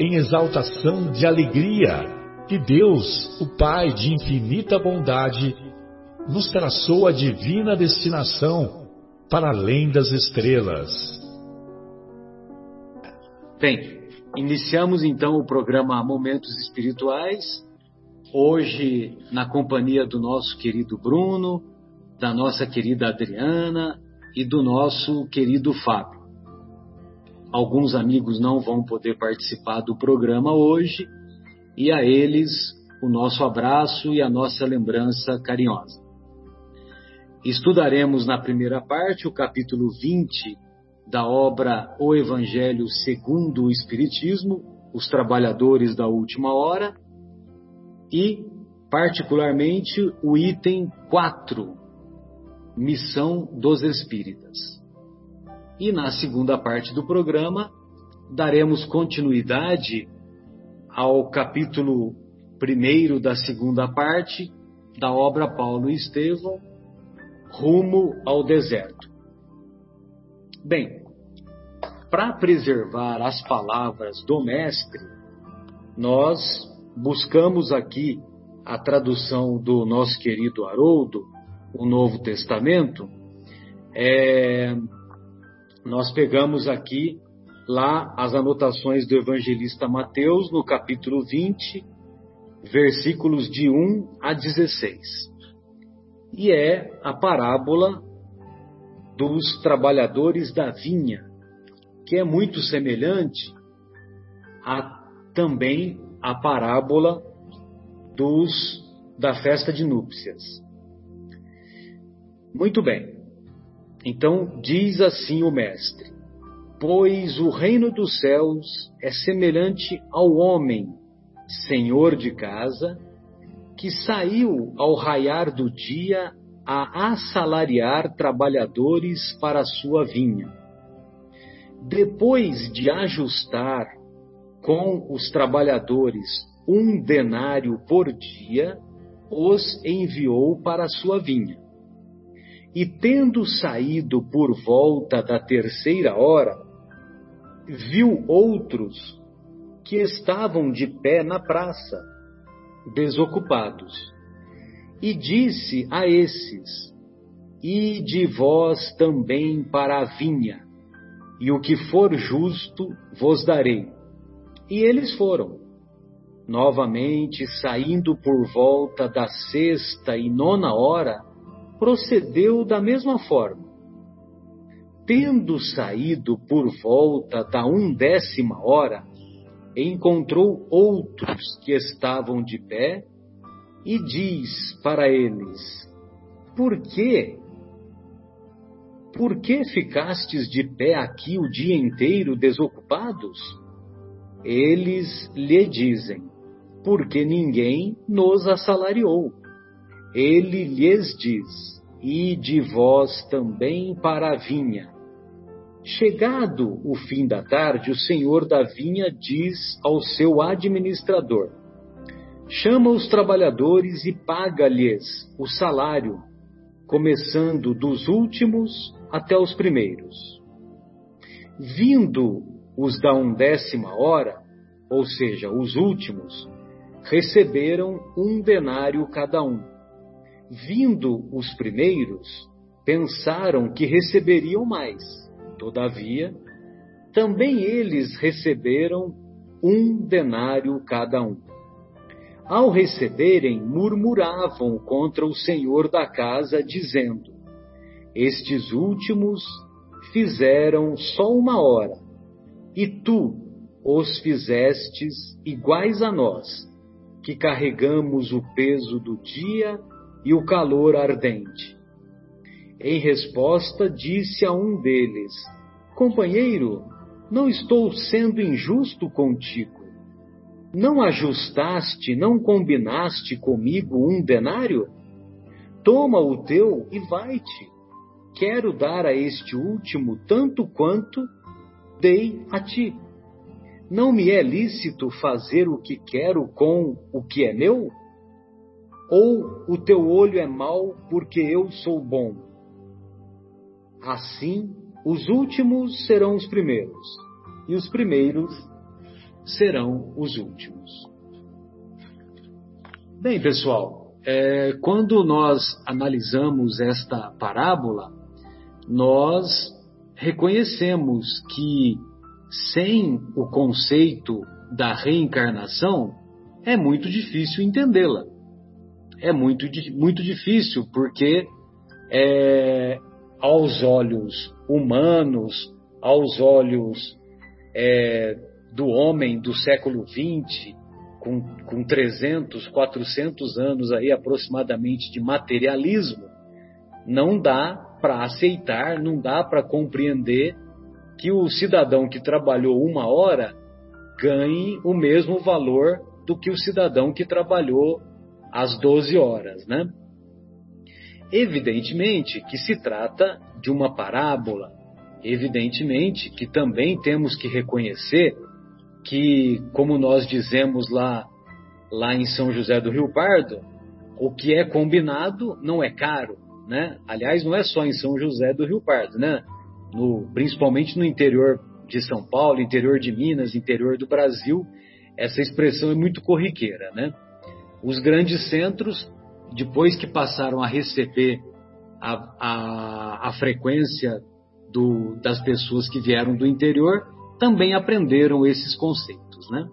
em exaltação de alegria que Deus, o Pai de infinita bondade, nos traçou a divina destinação para além das estrelas. Bem, iniciamos então o programa Momentos Espirituais, hoje na companhia do nosso querido Bruno, da nossa querida Adriana e do nosso querido Fábio. Alguns amigos não vão poder participar do programa hoje e a eles o nosso abraço e a nossa lembrança carinhosa. Estudaremos na primeira parte o capítulo 20 da obra O Evangelho segundo o Espiritismo, Os Trabalhadores da Última Hora, e, particularmente, o item 4, Missão dos Espíritas. E na segunda parte do programa, daremos continuidade ao capítulo primeiro da segunda parte da obra Paulo e Estevão, Rumo ao Deserto. Bem, para preservar as palavras do Mestre, nós buscamos aqui a tradução do nosso querido Haroldo, o Novo Testamento, é, nós pegamos aqui lá as anotações do evangelista Mateus no capítulo 20, versículos de 1 a 16. E é a parábola dos trabalhadores da vinha, que é muito semelhante a também a parábola dos da festa de núpcias. Muito bem. Então diz assim o Mestre: Pois o reino dos céus é semelhante ao homem, senhor de casa, que saiu ao raiar do dia a assalariar trabalhadores para a sua vinha. Depois de ajustar com os trabalhadores um denário por dia, os enviou para a sua vinha. E tendo saído por volta da terceira hora, viu outros que estavam de pé na praça, desocupados. E disse a esses: E de vós também para a vinha, e o que for justo vos darei. E eles foram. Novamente, saindo por volta da sexta e nona hora, procedeu da mesma forma. Tendo saído por volta da undécima hora, encontrou outros que estavam de pé e diz para eles: Por quê? Por que ficastes de pé aqui o dia inteiro desocupados? Eles lhe dizem: Porque ninguém nos assalariou. Ele lhes diz: E de vós também para a vinha. Chegado o fim da tarde, o senhor da vinha diz ao seu administrador: Chama os trabalhadores e paga-lhes o salário, começando dos últimos até os primeiros. Vindo os da undécima hora, ou seja, os últimos, receberam um denário cada um. Vindo os primeiros, pensaram que receberiam mais. Todavia, também eles receberam um denário cada um. ao receberem, murmuravam contra o senhor da casa, dizendo: Estes últimos fizeram só uma hora, e tu os fizestes iguais a nós, que carregamos o peso do dia e o calor ardente. Em resposta, disse a um deles: Companheiro, não estou sendo injusto contigo. Não ajustaste, não combinaste comigo um denário? Toma o teu e vai-te. Quero dar a este último tanto quanto dei a ti. Não me é lícito fazer o que quero com o que é meu? Ou o teu olho é mau porque eu sou bom? Assim, os últimos serão os primeiros, e os primeiros serão os últimos. Bem, pessoal, é, quando nós analisamos esta parábola, nós reconhecemos que sem o conceito da reencarnação é muito difícil entendê-la. É muito, muito difícil porque é, aos olhos humanos, aos olhos é, do homem do século XX, com, com 300, 400 anos aí aproximadamente de materialismo, não dá para aceitar, não dá para compreender que o cidadão que trabalhou uma hora ganhe o mesmo valor do que o cidadão que trabalhou as 12 horas, né? Evidentemente que se trata de uma parábola, evidentemente que também temos que reconhecer que, como nós dizemos lá, lá em São José do Rio Pardo, o que é combinado não é caro, né? Aliás, não é só em São José do Rio Pardo, né? No, principalmente no interior de São Paulo, interior de Minas, interior do Brasil, essa expressão é muito corriqueira, né? Os grandes centros, depois que passaram a receber a, a, a frequência do, das pessoas que vieram do interior, também aprenderam esses conceitos, né?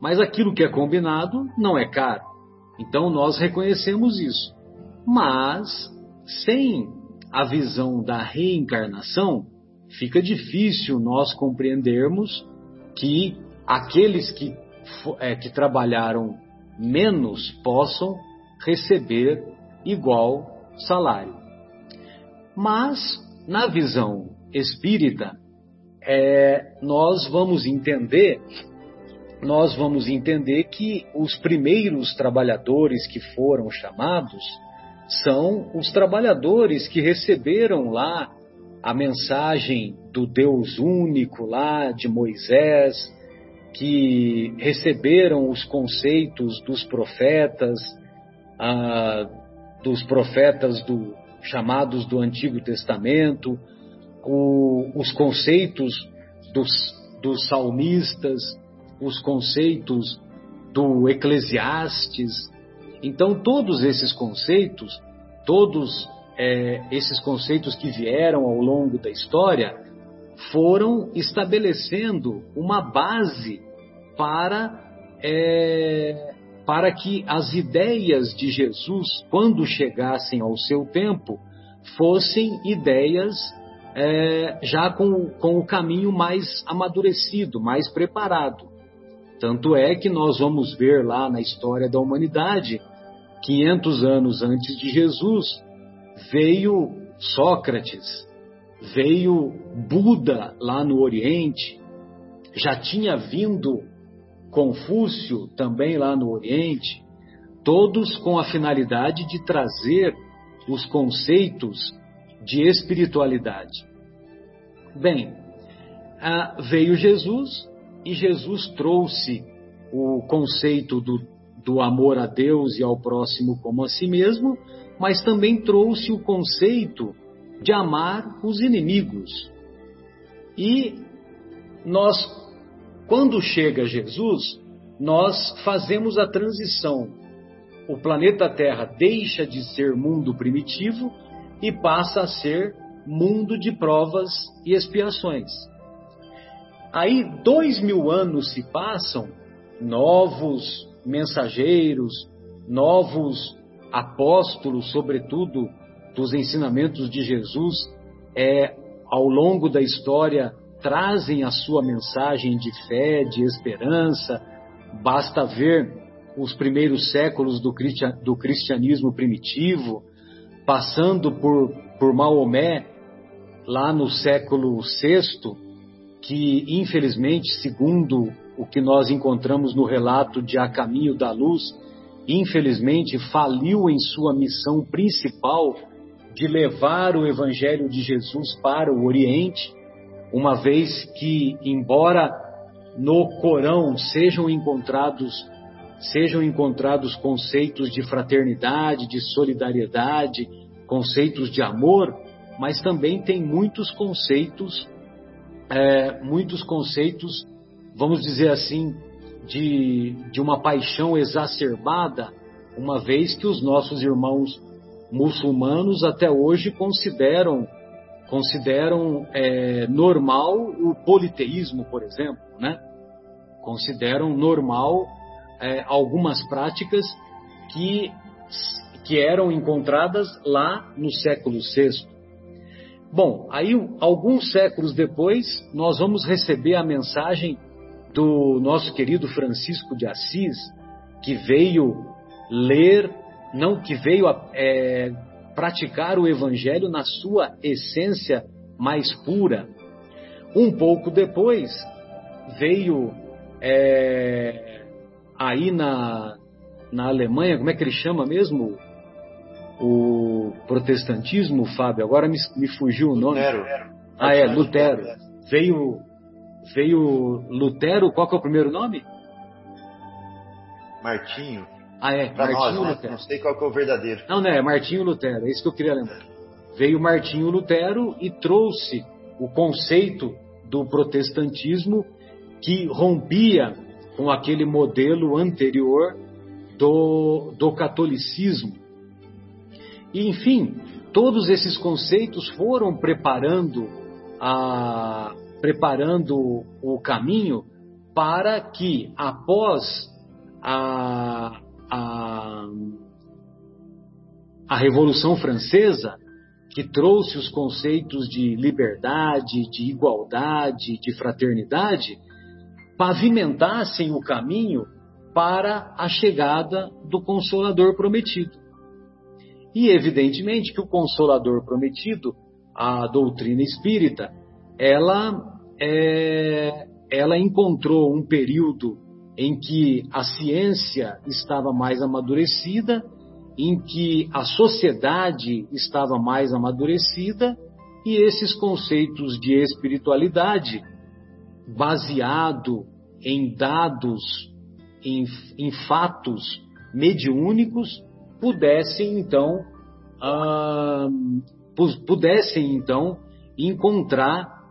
Mas aquilo que é combinado não é caro. Então nós reconhecemos isso. Mas sem a visão da reencarnação, fica difícil nós compreendermos que aqueles que, é, que trabalharam menos possam receber igual salário. Mas, na visão espírita, é, nós vamos entender nós vamos entender que os primeiros trabalhadores que foram chamados são os trabalhadores que receberam lá a mensagem do Deus único lá de Moisés, que receberam os conceitos dos profetas, ah, dos profetas do, chamados do Antigo Testamento, o, os conceitos dos, dos salmistas, os conceitos do Eclesiastes. Então, todos esses conceitos, todos é, esses conceitos que vieram ao longo da história, foram estabelecendo uma base para, é, para que as ideias de Jesus, quando chegassem ao seu tempo, fossem ideias é, já com, com o caminho mais amadurecido, mais preparado. Tanto é que nós vamos ver lá na história da humanidade, 500 anos antes de Jesus, veio Sócrates, veio Buda lá no Oriente, já tinha vindo Confúcio também lá no Oriente, todos com a finalidade de trazer os conceitos de espiritualidade. Bem, ah, veio Jesus e Jesus trouxe o conceito do, do amor a Deus e ao próximo como a si mesmo, mas também trouxe o conceito de amar os inimigos. E nós, quando chega Jesus, nós fazemos a transição. O planeta Terra deixa de ser mundo primitivo e passa a ser mundo de provas e expiações. Aí dois mil anos se passam, novos mensageiros, novos apóstolos, sobretudo dos ensinamentos de Jesus, é, ao longo da história trazem a sua mensagem de fé, de esperança. Basta ver os primeiros séculos do, cristianismo primitivo, passando por, por Maomé, lá no século VI, que infelizmente, segundo o que nós encontramos no relato de A Caminho da Luz, infelizmente faliu em sua missão principal de levar o Evangelho de Jesus para o Oriente, uma vez que, embora no Corão sejam encontrados sejam encontrados conceitos de fraternidade, de solidariedade, conceitos de amor, mas também tem muitos conceitos, é, muitos conceitos, vamos dizer assim, de, de uma paixão exacerbada, uma vez que os nossos irmãos muçulmanos até hoje consideram consideram é, normal o politeísmo, por exemplo, né? Consideram normal é, algumas práticas que, que eram encontradas lá no século VI. Bom, aí alguns séculos depois nós vamos receber a mensagem do nosso querido Francisco de Assis, que veio ler, não que veio é, praticar o Evangelho na sua essência mais pura. Um pouco depois veio é, aí na, na Alemanha, como é que ele chama mesmo? O protestantismo, Fábio, agora me, me fugiu o nome. Lutero. Ah, é, Lutero. Veio veio Lutero, qual que é o primeiro nome? Martinho. Ah, é, pra Martinho nós, né? Lutero. Não sei qual que é o verdadeiro. Não, não, é Martinho Lutero, é isso que eu queria lembrar. Veio Martinho Lutero e trouxe o conceito do protestantismo que rompia com aquele modelo anterior do, do catolicismo. E, enfim, todos esses conceitos foram preparando a, preparando o caminho para que, após a, a, a Revolução Francesa, que trouxe os conceitos de liberdade, de igualdade, de fraternidade, pavimentassem o caminho para a chegada do Consolador prometido. E evidentemente que o Consolador prometido, a doutrina espírita, ela, é, ela encontrou um período em que a ciência estava mais amadurecida, em que a sociedade estava mais amadurecida e esses conceitos de espiritualidade, baseado em dados, em, em fatos mediúnicos, pudessem então ah, pudessem então encontrar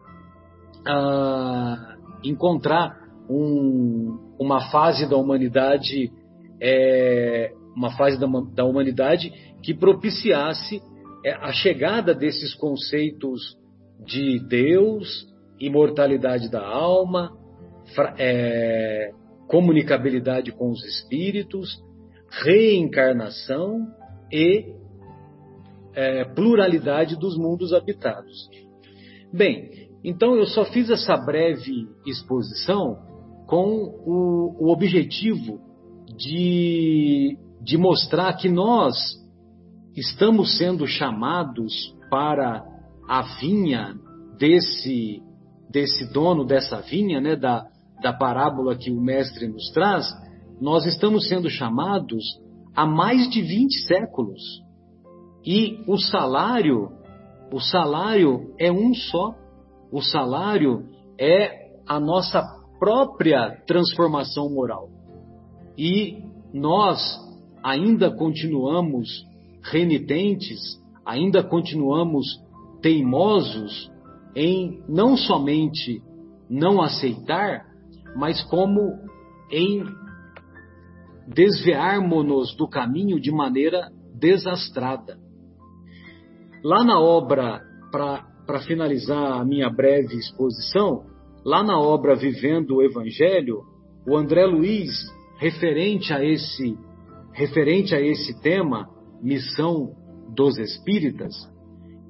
uh, encontrar um, uma fase da humanidade, é, uma fase da, da, humanidade que propiciasse é, a chegada desses conceitos de Deus, imortalidade da alma, é, comunicabilidade com os espíritos, reencarnação e é, pluralidade dos mundos habitados. Bem, então eu só fiz essa breve exposição com o, o objetivo de, de mostrar que nós estamos sendo chamados para a vinha desse, desse dono dessa vinha, né, da, da parábola que o mestre nos traz, nós estamos sendo chamados há mais de 20 séculos. E o salário, o salário é um só. O salário é a nossa própria transformação moral. E nós ainda continuamos renitentes, ainda continuamos teimosos em não somente não aceitar, mas como em desviarmos-nos do caminho de maneira desastrada. Lá na obra para finalizar a minha breve exposição, lá na obra Vivendo o Evangelho, o André Luiz referente a esse referente a esse tema, missão dos espíritas,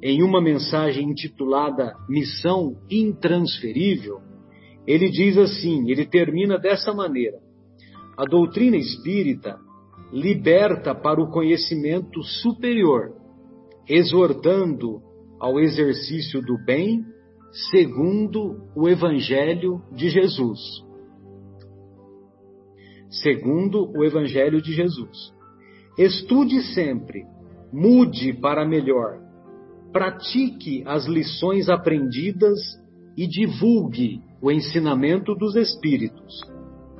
em uma mensagem intitulada Missão Intransferível, ele diz assim, ele termina dessa maneira: A doutrina espírita liberta para o conhecimento superior, exortando ao exercício do bem segundo o Evangelho de Jesus. Segundo o Evangelho de Jesus. Estude sempre, mude para melhor, pratique as lições aprendidas e divulgue o ensinamento dos Espíritos,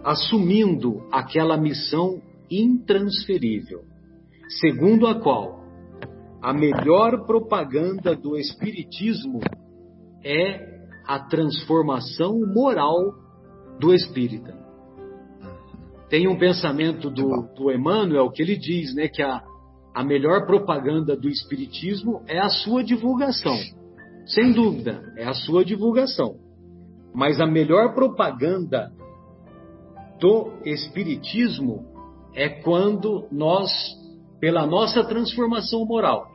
assumindo aquela missão intransferível, segundo a qual a melhor propaganda do Espiritismo é a transformação moral do espírita. Tem um pensamento do, do Emmanuel que ele diz né, que a, a melhor propaganda do Espiritismo é a sua divulgação. Sem dúvida, é a sua divulgação. Mas a melhor propaganda do Espiritismo é quando nós, pela nossa transformação moral,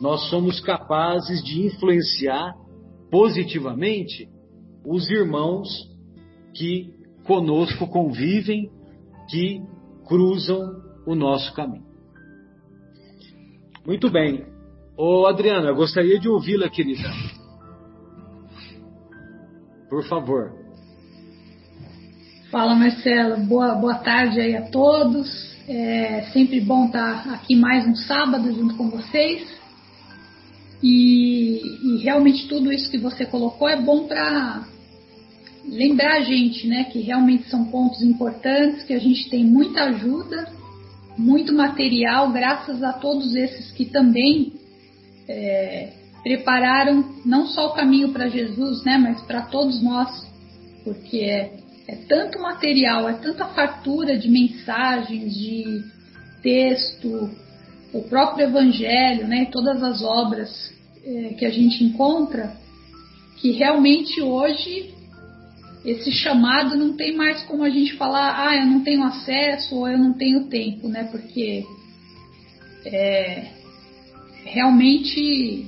nós somos capazes de influenciar positivamente os irmãos que conosco convivem, que cruzam o nosso caminho. Muito bem. Ô Adriana, eu gostaria de ouvi-la, querida. Por favor. Fala, Marcelo. Boa, boa tarde aí a todos. É sempre bom estar aqui mais um sábado junto com vocês. E, e realmente tudo isso que você colocou é bom para lembrar a gente, né, que realmente são pontos importantes, que a gente tem muita ajuda, muito material, graças a todos esses que também é, prepararam não só o caminho para Jesus, né, mas para todos nós, porque é, é tanto material, é tanta fartura de mensagens, de texto, o próprio Evangelho, né, todas as obras é, que a gente encontra, que realmente hoje esse chamado não tem mais como a gente falar, ah, eu não tenho acesso ou eu não tenho tempo, né? Porque é realmente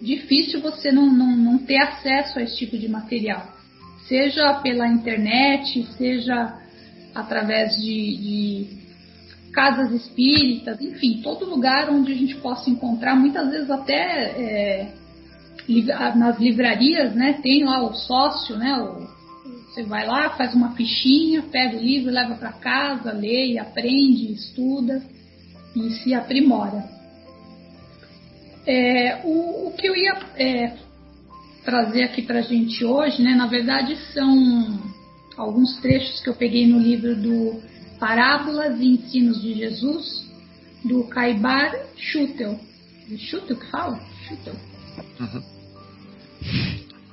difícil você não, não, não ter acesso a esse tipo de material, seja pela internet, seja através de, de casas espíritas, enfim, todo lugar onde a gente possa encontrar, muitas vezes até é, nas livrarias, né, tem lá o sócio, né, o, você vai lá, faz uma fichinha, pega o livro, leva para casa, lê, aprende, estuda e se aprimora. É, o, o, que eu ia é, trazer aqui para a gente hoje, né, na verdade, são alguns trechos que eu peguei no livro do Parábolas e Ensinos de Jesus, do Caibar Schutel. Schutel que fala? Schutel. Uhum.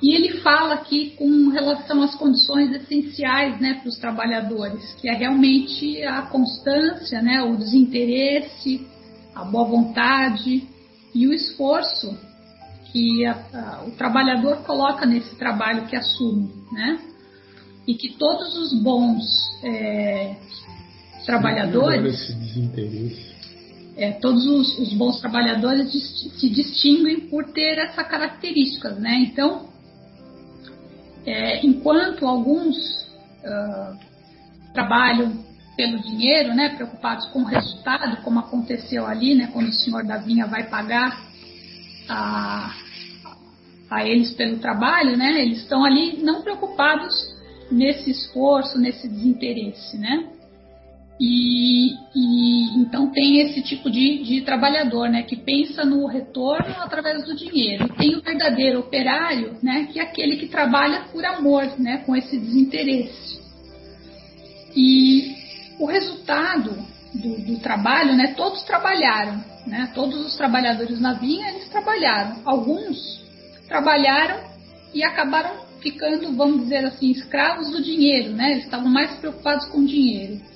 E ele fala aqui com relação às condições essenciais né, para os trabalhadores, que é realmente a constância, né, o desinteresse, a boa vontade e o esforço que a, a, o trabalhador coloca nesse trabalho que assume, né? E que todos os bons é, trabalhadores. É, todos os, os, bons trabalhadores se distinguem por ter essa características, né? Então, é, enquanto alguns uh, trabalham pelo dinheiro, né, preocupados com o resultado, como aconteceu ali, né, quando o senhor da vinha vai pagar a, a eles pelo trabalho, né, eles estão ali não preocupados nesse esforço, nesse desinteresse, né? E, e, então tem esse tipo de, de, trabalhador, né, que pensa no retorno através do dinheiro. E tem o verdadeiro operário, né, que é aquele que trabalha por amor, né, com esse desinteresse. E o resultado do, do trabalho, né, todos trabalharam, né, todos os trabalhadores na vinha eles trabalharam. Alguns trabalharam e acabaram ficando, vamos dizer assim, escravos do dinheiro, né, eles estavam mais preocupados com o dinheiro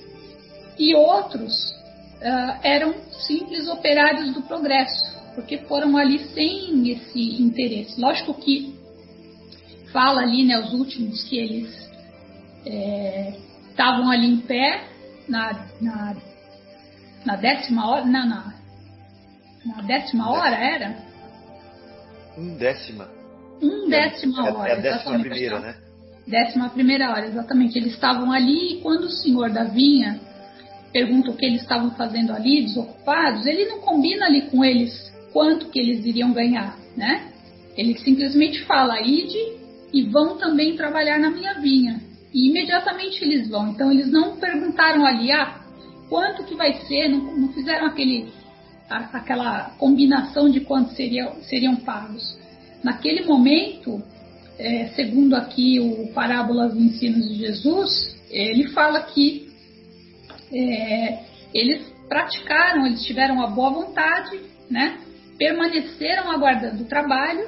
e outros uh, eram simples operários do progresso, porque foram ali sem esse interesse. Lógico que fala ali, né, os últimos que eles estavam é, ali em pé, na, na, na décima hora, não, na, na décima hora era? Um décima. Um décima hora. É, é a décima primeira, né? Décima primeira hora, exatamente. Eles estavam ali e quando o senhor da vinha pergunta o que eles estavam fazendo ali, desocupados, ele não combina ali com eles quanto que eles iriam ganhar, né? Ele simplesmente fala, ide e vão também trabalhar na minha vinha. E imediatamente eles vão. Então eles não perguntaram ali, ah, quanto que vai ser, não, não fizeram aquele, aquela combinação de quanto seriam, seriam pagos. Naquele momento, é, segundo aqui o Parábolas e Ensinos de Jesus, ele fala que é, eles praticaram, eles tiveram a boa vontade, né? permaneceram aguardando o trabalho,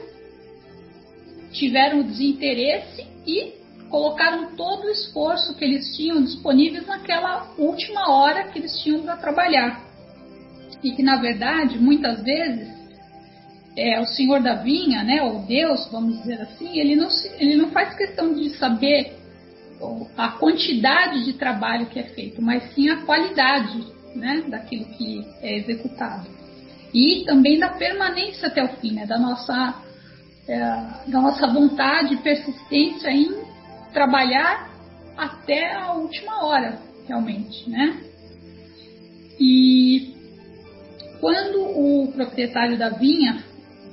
tiveram o desinteresse e colocaram todo o esforço que eles tinham disponíveis naquela última hora que eles tinham para trabalhar. E que, na verdade, muitas vezes, é, o senhor da vinha, né, ou Deus, vamos dizer assim, ele não, ele não faz questão de saber a quantidade de trabalho que é feito, mas sim a qualidade né, daquilo que é executado. E também da permanência até o fim, né, da, nossa, é, da nossa vontade e persistência em trabalhar até a última hora, realmente. Né? E quando o proprietário da vinha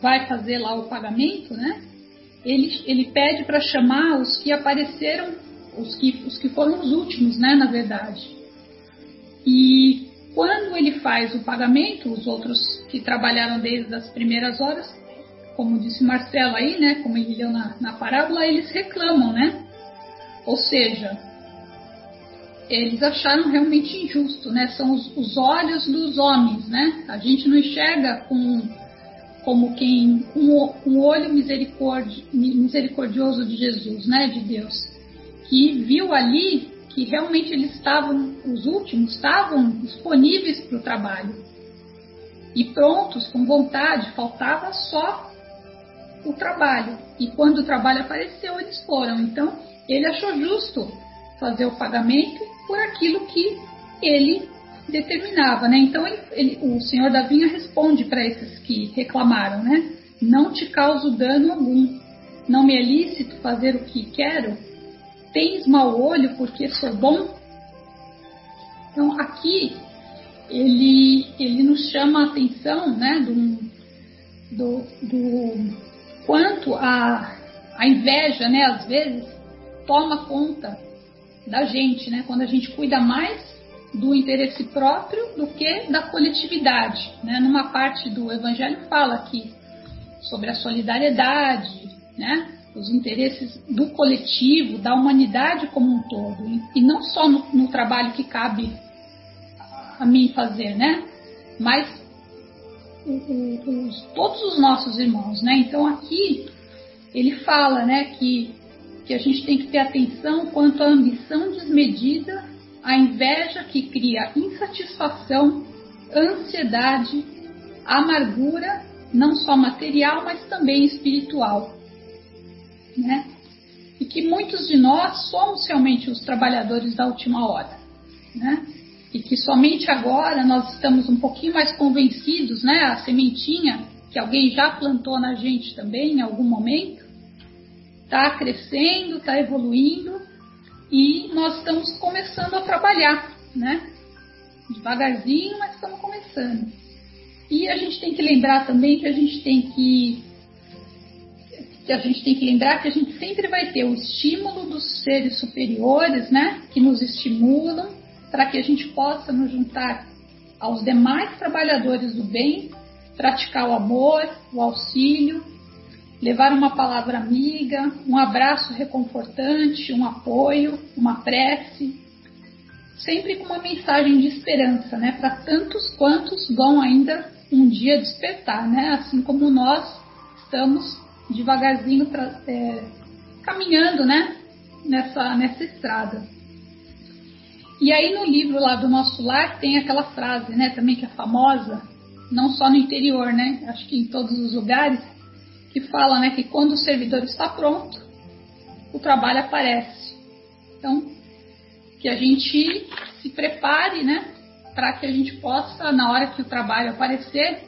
vai fazer lá o pagamento, né, ele, ele pede para chamar os que apareceram os que, os que foram os últimos, né, na verdade. E quando ele faz o pagamento, os outros que trabalharam desde as primeiras horas, como disse Marcelo aí, né, como ele leu na, na parábola, eles reclamam, né? Ou seja, eles acharam realmente injusto, né? São os, os olhos dos homens, né? A gente não enxerga com como quem o, olho misericordioso de Jesus, né? De Deus que viu ali que realmente eles estavam, os últimos, estavam disponíveis para o trabalho e prontos, com vontade, faltava só o trabalho. E quando o trabalho apareceu, eles foram. Então, ele achou justo fazer o pagamento por aquilo que ele determinava, né? Então, ele, ele, o senhor da vinha responde para esses que reclamaram, né? Não te causo dano algum. Não me é lícito fazer o que quero tens mau olho porque sou bom? Então aqui ele, ele nos chama a atenção né, do, do, do quanto a, a inveja, né, às vezes, toma conta da gente, né, quando a gente cuida mais do interesse próprio do que da coletividade. Né? Numa parte do Evangelho fala aqui sobre a solidariedade, né? Os interesses do coletivo, da humanidade como um todo, e não só no, no trabalho que cabe a mim fazer, né? Mas os, todos os nossos irmãos, né? Então aqui ele fala, né, que que a gente tem que ter atenção quanto à ambição desmedida, à inveja que cria insatisfação, ansiedade, amargura, não só material, mas também espiritual né? E que muitos de nós somos realmente os trabalhadores da última hora, né? E que somente agora nós estamos um pouquinho mais convencidos, né? A sementinha que alguém já plantou na gente também em algum momento está crescendo, está evoluindo e nós estamos começando a trabalhar, né? Devagarzinho, mas estamos começando. E a gente tem que lembrar também que a gente tem que que a gente tem que lembrar que a gente sempre vai ter o estímulo dos seres superiores, né, que nos estimulam para que a gente possa nos juntar aos demais trabalhadores do bem, praticar o amor, o auxílio, levar uma palavra amiga, um abraço reconfortante, um apoio, uma prece, sempre com uma mensagem de esperança, né, para tantos quantos vão ainda um dia despertar, né, assim como nós estamos devagarzinho pra, é, caminhando, né, nessa, nessa estrada. E aí no livro lá do nosso lar tem aquela frase, né, também que é famosa, não só no interior, né, acho que em todos os lugares, que fala, né, que quando o servidor está pronto, o trabalho aparece. Então, que a gente se prepare, né? Para que a gente possa, na hora que o trabalho aparecer,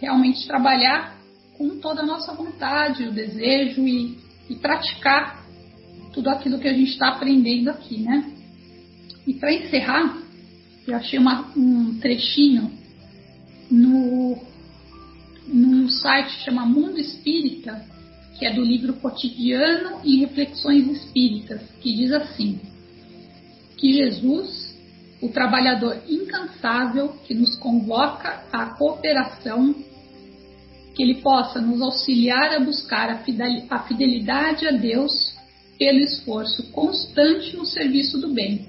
realmente trabalhar com toda a nossa vontade, o desejo e, e praticar tudo aquilo que a gente está aprendendo aqui, né? E para encerrar, eu achei uma, um trechinho no num site que chama Mundo Espírita, que é do livro Cotidiano e Reflexões Espíritas, que diz assim: que Jesus, o trabalhador incansável que nos convoca à cooperação, que ele possa nos auxiliar a buscar a fidelidade a Deus pelo esforço constante no serviço do bem,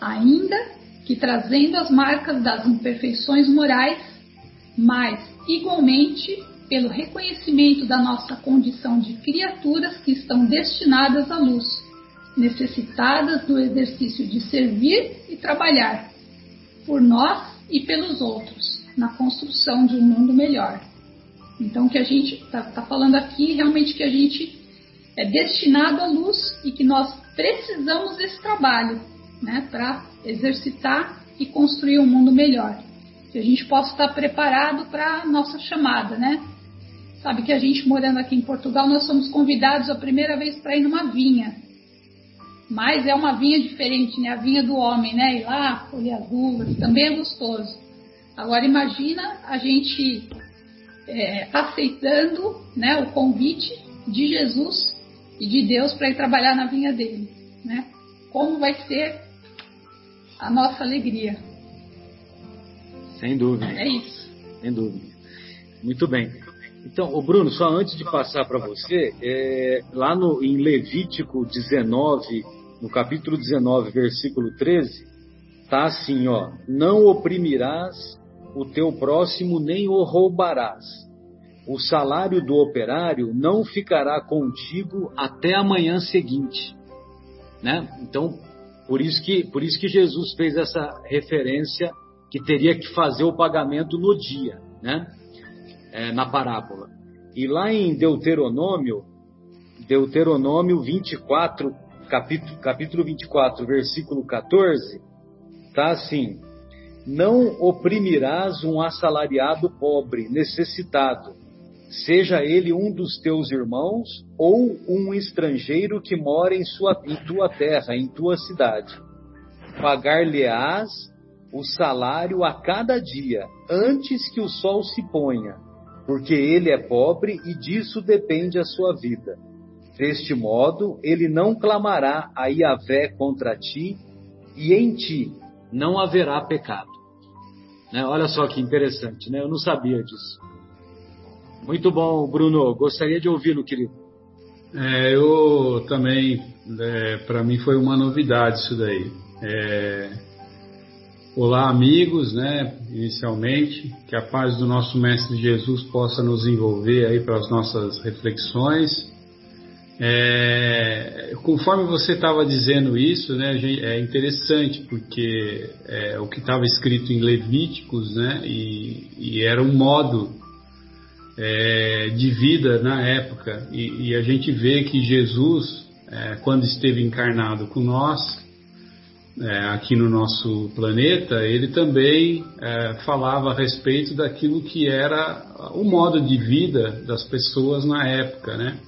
ainda que trazendo as marcas das imperfeições morais, mas igualmente pelo reconhecimento da nossa condição de criaturas que estão destinadas à luz, necessitadas do exercício de servir e trabalhar por nós e pelos outros na construção de um mundo melhor. Então, que a gente está tá falando aqui realmente que a gente é destinado à luz e que nós precisamos desse trabalho né, para exercitar e construir um mundo melhor. Que a gente possa estar preparado para a nossa chamada, né? Sabe que a gente morando aqui em Portugal, nós somos convidados a primeira vez para ir numa vinha. Mas é uma vinha diferente, né? A vinha do homem, né? Ir lá, colher as uvas, também é gostoso. Agora imagina a gente é, aceitando né, o convite de Jesus e de Deus para ir trabalhar na vinha dele, né? Como vai ser a nossa alegria? Sem dúvida. É isso. Sem dúvida. Muito bem. Então, o Bruno, só antes de passar para você, é, lá no, em Levítico 19, no capítulo 19, versículo 13, tá assim, ó: Não oprimirás o teu próximo nem o roubarás. O salário do operário não ficará contigo até a manhã seguinte, né? Então, por isso que por isso que Jesus fez essa referência que teria que fazer o pagamento no dia, né? é, na parábola. E lá em Deuteronômio, Deuteronômio 24, capítulo, capítulo 24, versículo 14, tá assim: Não oprimirás um assalariado pobre, necessitado, seja ele um dos teus irmãos ou um estrangeiro que mora em, sua, em tua terra, em tua cidade. Pagar-lhe-ás o salário a cada dia, antes que o sol se ponha, porque ele é pobre e disso depende a sua vida. Deste modo, ele não clamará a Iavé contra ti, e em ti não haverá pecado. Né? Olha só que interessante, né? Eu não sabia disso. Muito bom, Bruno. Gostaria de ouvi-lo, querido. É, eu também, é, para mim foi uma novidade isso daí. É, Olá, amigos, né? Inicialmente, que a paz do nosso Mestre Jesus possa nos envolver aí para as nossas reflexões. É, conforme você estava dizendo isso, né, é interessante porque é, o que estava escrito em Levíticos, né, e, e era um modo é, de vida na época, e, e, a gente vê que Jesus, é, quando esteve encarnado com nós, é, aqui no nosso planeta, ele também é, falava a respeito daquilo que era o modo de vida das pessoas na época, né?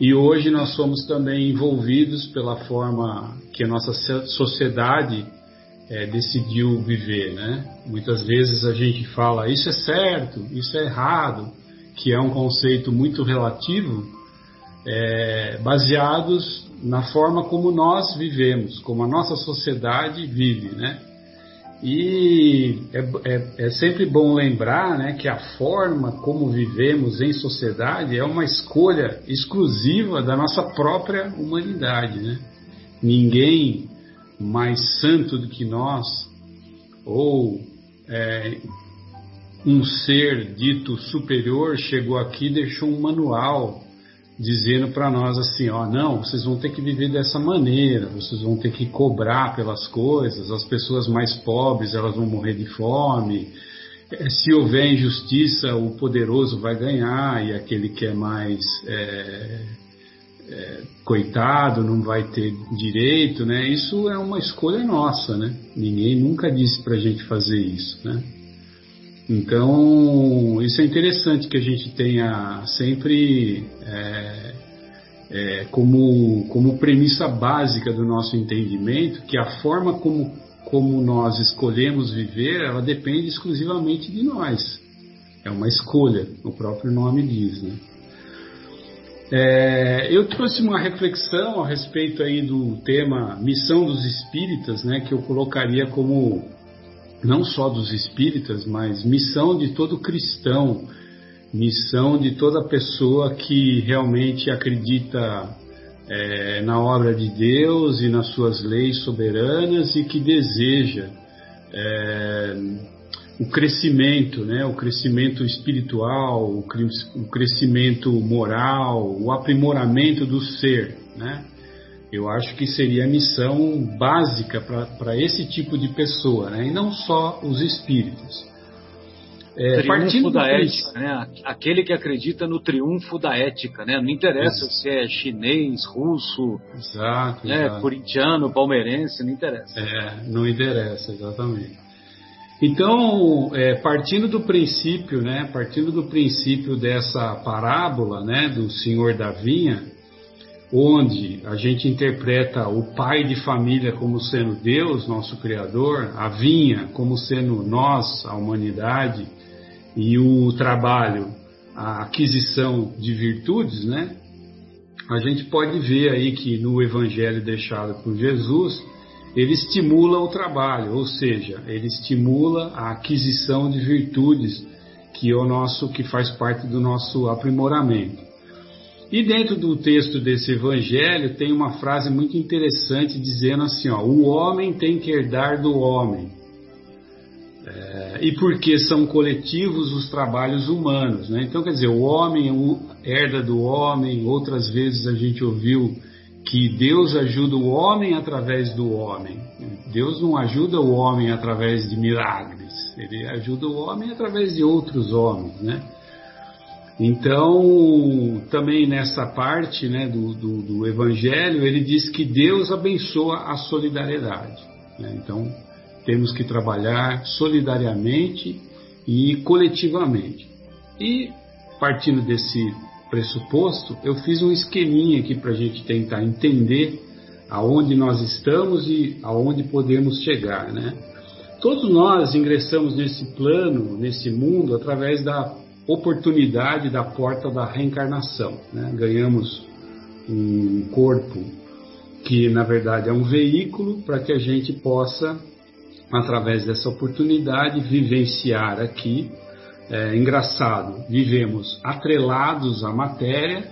E hoje nós somos também envolvidos pela forma que a nossa sociedade é, decidiu viver, né? Muitas vezes a gente fala isso é certo, isso é errado, que é um conceito muito relativo, é, baseados na forma como nós vivemos, como a nossa sociedade vive, né? E é, é, é, sempre bom lembrar né, que a forma como vivemos em sociedade é uma escolha exclusiva da nossa própria humanidade. Né? Ninguém mais santo do que nós, ou é, um ser dito superior chegou aqui e deixou um manual dizendo para nós assim, ó, não, vocês vão ter que viver dessa maneira, vocês vão ter que cobrar pelas coisas, as pessoas mais pobres elas vão morrer de fome, é, se houver injustiça, o poderoso vai ganhar e aquele que é mais é, é, coitado, não vai ter direito, né? Isso é uma escolha nossa, né? Ninguém nunca disse para a gente fazer isso, né? Então, isso é interessante que a gente tenha sempre é, é, como, como premissa básica do nosso entendimento que a forma como, como nós escolhemos viver, ela depende exclusivamente de nós. É uma escolha, o próprio nome diz, né? É, eu trouxe uma reflexão a respeito aí do tema missão dos espíritas, né, que eu colocaria como não só dos espíritas, mas missão de todo cristão, missão de toda pessoa que realmente acredita é, na obra de Deus e nas suas leis soberanas e que deseja é, o crescimento, né? o crescimento espiritual, o, crescimento moral, o aprimoramento do ser. Né? Eu acho que seria a missão básica para esse tipo de pessoa, né? e não só os espíritos. É, triunfo da ética, né? Aquele que acredita no triunfo da ética, né? Não interessa Isso. se é chinês, russo, exato, né? exato. corintiano, palmeirense, não interessa. É, não interessa, exatamente. Então, é, partindo do princípio, né, partindo do princípio dessa parábola, né, do Senhor da Vinha, onde a gente interpreta o pai de família como sendo Deus, nosso Criador, a vinha como sendo nós, a humanidade, e o trabalho, a aquisição de virtudes, né? A gente pode ver aí que no Evangelho deixado por Jesus, ele estimula o trabalho, ou seja, ele estimula a aquisição de virtudes que é o nosso que faz parte do nosso aprimoramento. E dentro do texto desse evangelho tem uma frase muito interessante dizendo assim, ó, o homem tem que herdar do homem. É, e porque são coletivos os trabalhos humanos, né? Então, quer dizer, o homem herda do homem, outras vezes a gente ouviu que Deus ajuda o homem através do homem. Deus não ajuda o homem através de milagres, ele ajuda o homem através de outros homens, né? Então, também nessa parte né, do, do, do Evangelho, ele diz que Deus abençoa a solidariedade. Né? Então, temos que trabalhar solidariamente e coletivamente. E, partindo desse pressuposto, eu fiz um esqueminha aqui para a gente tentar entender aonde nós estamos e aonde podemos chegar, né? Todos nós ingressamos nesse plano, nesse mundo, através da oportunidade da porta da reencarnação. Né? Ganhamos um corpo que, na verdade, é um veículo para que a gente possa, através dessa oportunidade, vivenciar aqui é, engraçado, vivemos atrelados à matéria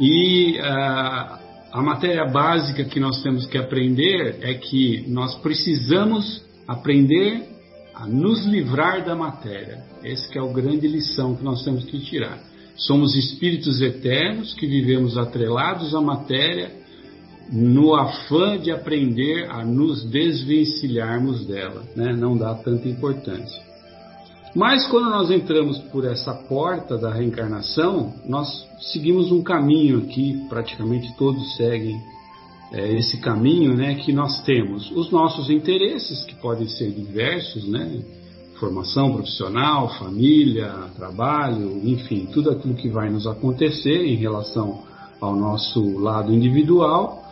e uh, a matéria básica que nós temos que aprender é que nós precisamos aprender a nos livrar da matéria. Essa é a grande lição que nós temos que tirar. Somos espíritos eternos que vivemos atrelados à matéria no afã de aprender a nos desvencilharmos dela, né? não dá tanta importância. Mas quando nós entramos por essa porta da reencarnação, nós seguimos um caminho aqui, praticamente todos seguem é, esse caminho, né, que nós temos. Os nossos interesses, que podem ser diversos, né, formação profissional, família, trabalho, enfim, tudo aquilo que vai nos acontecer em relação ao nosso lado individual,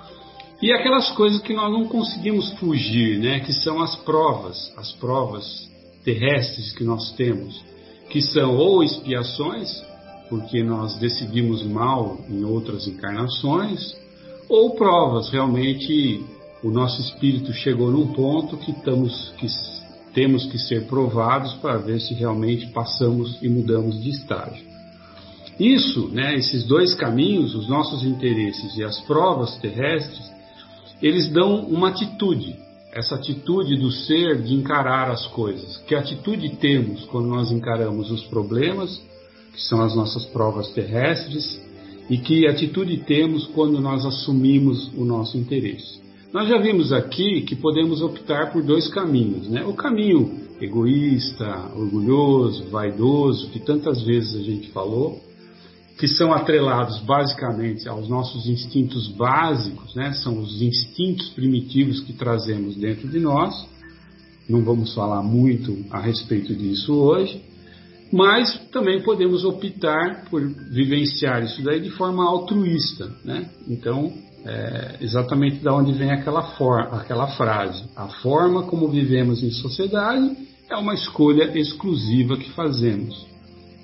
e aquelas coisas que nós não conseguimos fugir, né, que são as provas, as provas terrestres que nós temos, que são ou expiações, porque nós decidimos mal em outras encarnações, ou provas, realmente o nosso espírito chegou num ponto que, estamos, que temos que ser provados para ver se realmente passamos e mudamos de estágio. Isso, né, esses dois caminhos, os nossos interesses e as provas terrestres, eles dão uma atitude, essa atitude do ser de encarar as coisas. Que atitude temos quando nós encaramos os problemas, que são as nossas provas terrestres, e que atitude temos quando nós assumimos o nosso interesse. Nós já vimos aqui que podemos optar por dois caminhos, né? O caminho egoísta, orgulhoso, vaidoso, que tantas vezes a gente falou, que são atrelados basicamente aos nossos instintos básicos, né? são os instintos primitivos que trazemos dentro de nós. Não vamos falar muito a respeito disso hoje, mas também podemos optar por vivenciar isso daí de forma altruísta. Né? Então, é exatamente da onde vem aquela, aquela frase: a forma como vivemos em sociedade é uma escolha exclusiva que fazemos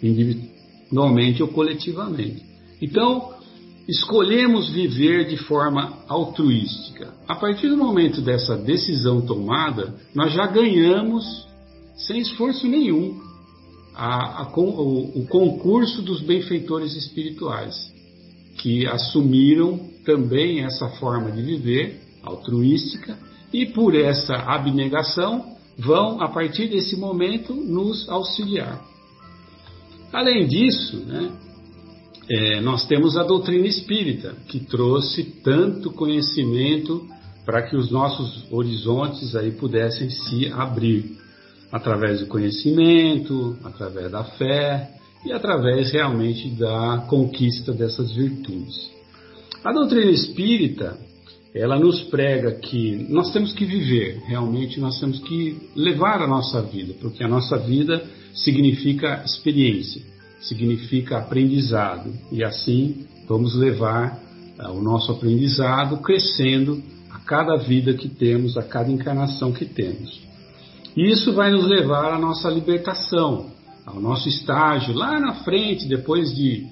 individualmente ou coletivamente. Então, escolhemos viver de forma altruística. A partir do momento dessa decisão tomada, nós já ganhamos, sem esforço nenhum, a, a, o, o concurso dos benfeitores espirituais, que assumiram também essa forma de viver altruística e por essa abnegação vão, a partir desse momento, nos auxiliar. Além disso, né, é, nós temos a doutrina espírita, que trouxe tanto conhecimento para que os nossos horizontes aí pudessem se abrir através do conhecimento, através da fé e através realmente da conquista dessas virtudes. A doutrina espírita, ela nos prega que nós temos que viver, realmente nós temos que levar a nossa vida, porque a nossa vida significa experiência, significa aprendizado, e assim vamos levar uh, o nosso aprendizado crescendo a cada vida que temos, a cada encarnação que temos. Isso vai nos levar à nossa libertação, ao nosso estágio lá na frente, depois de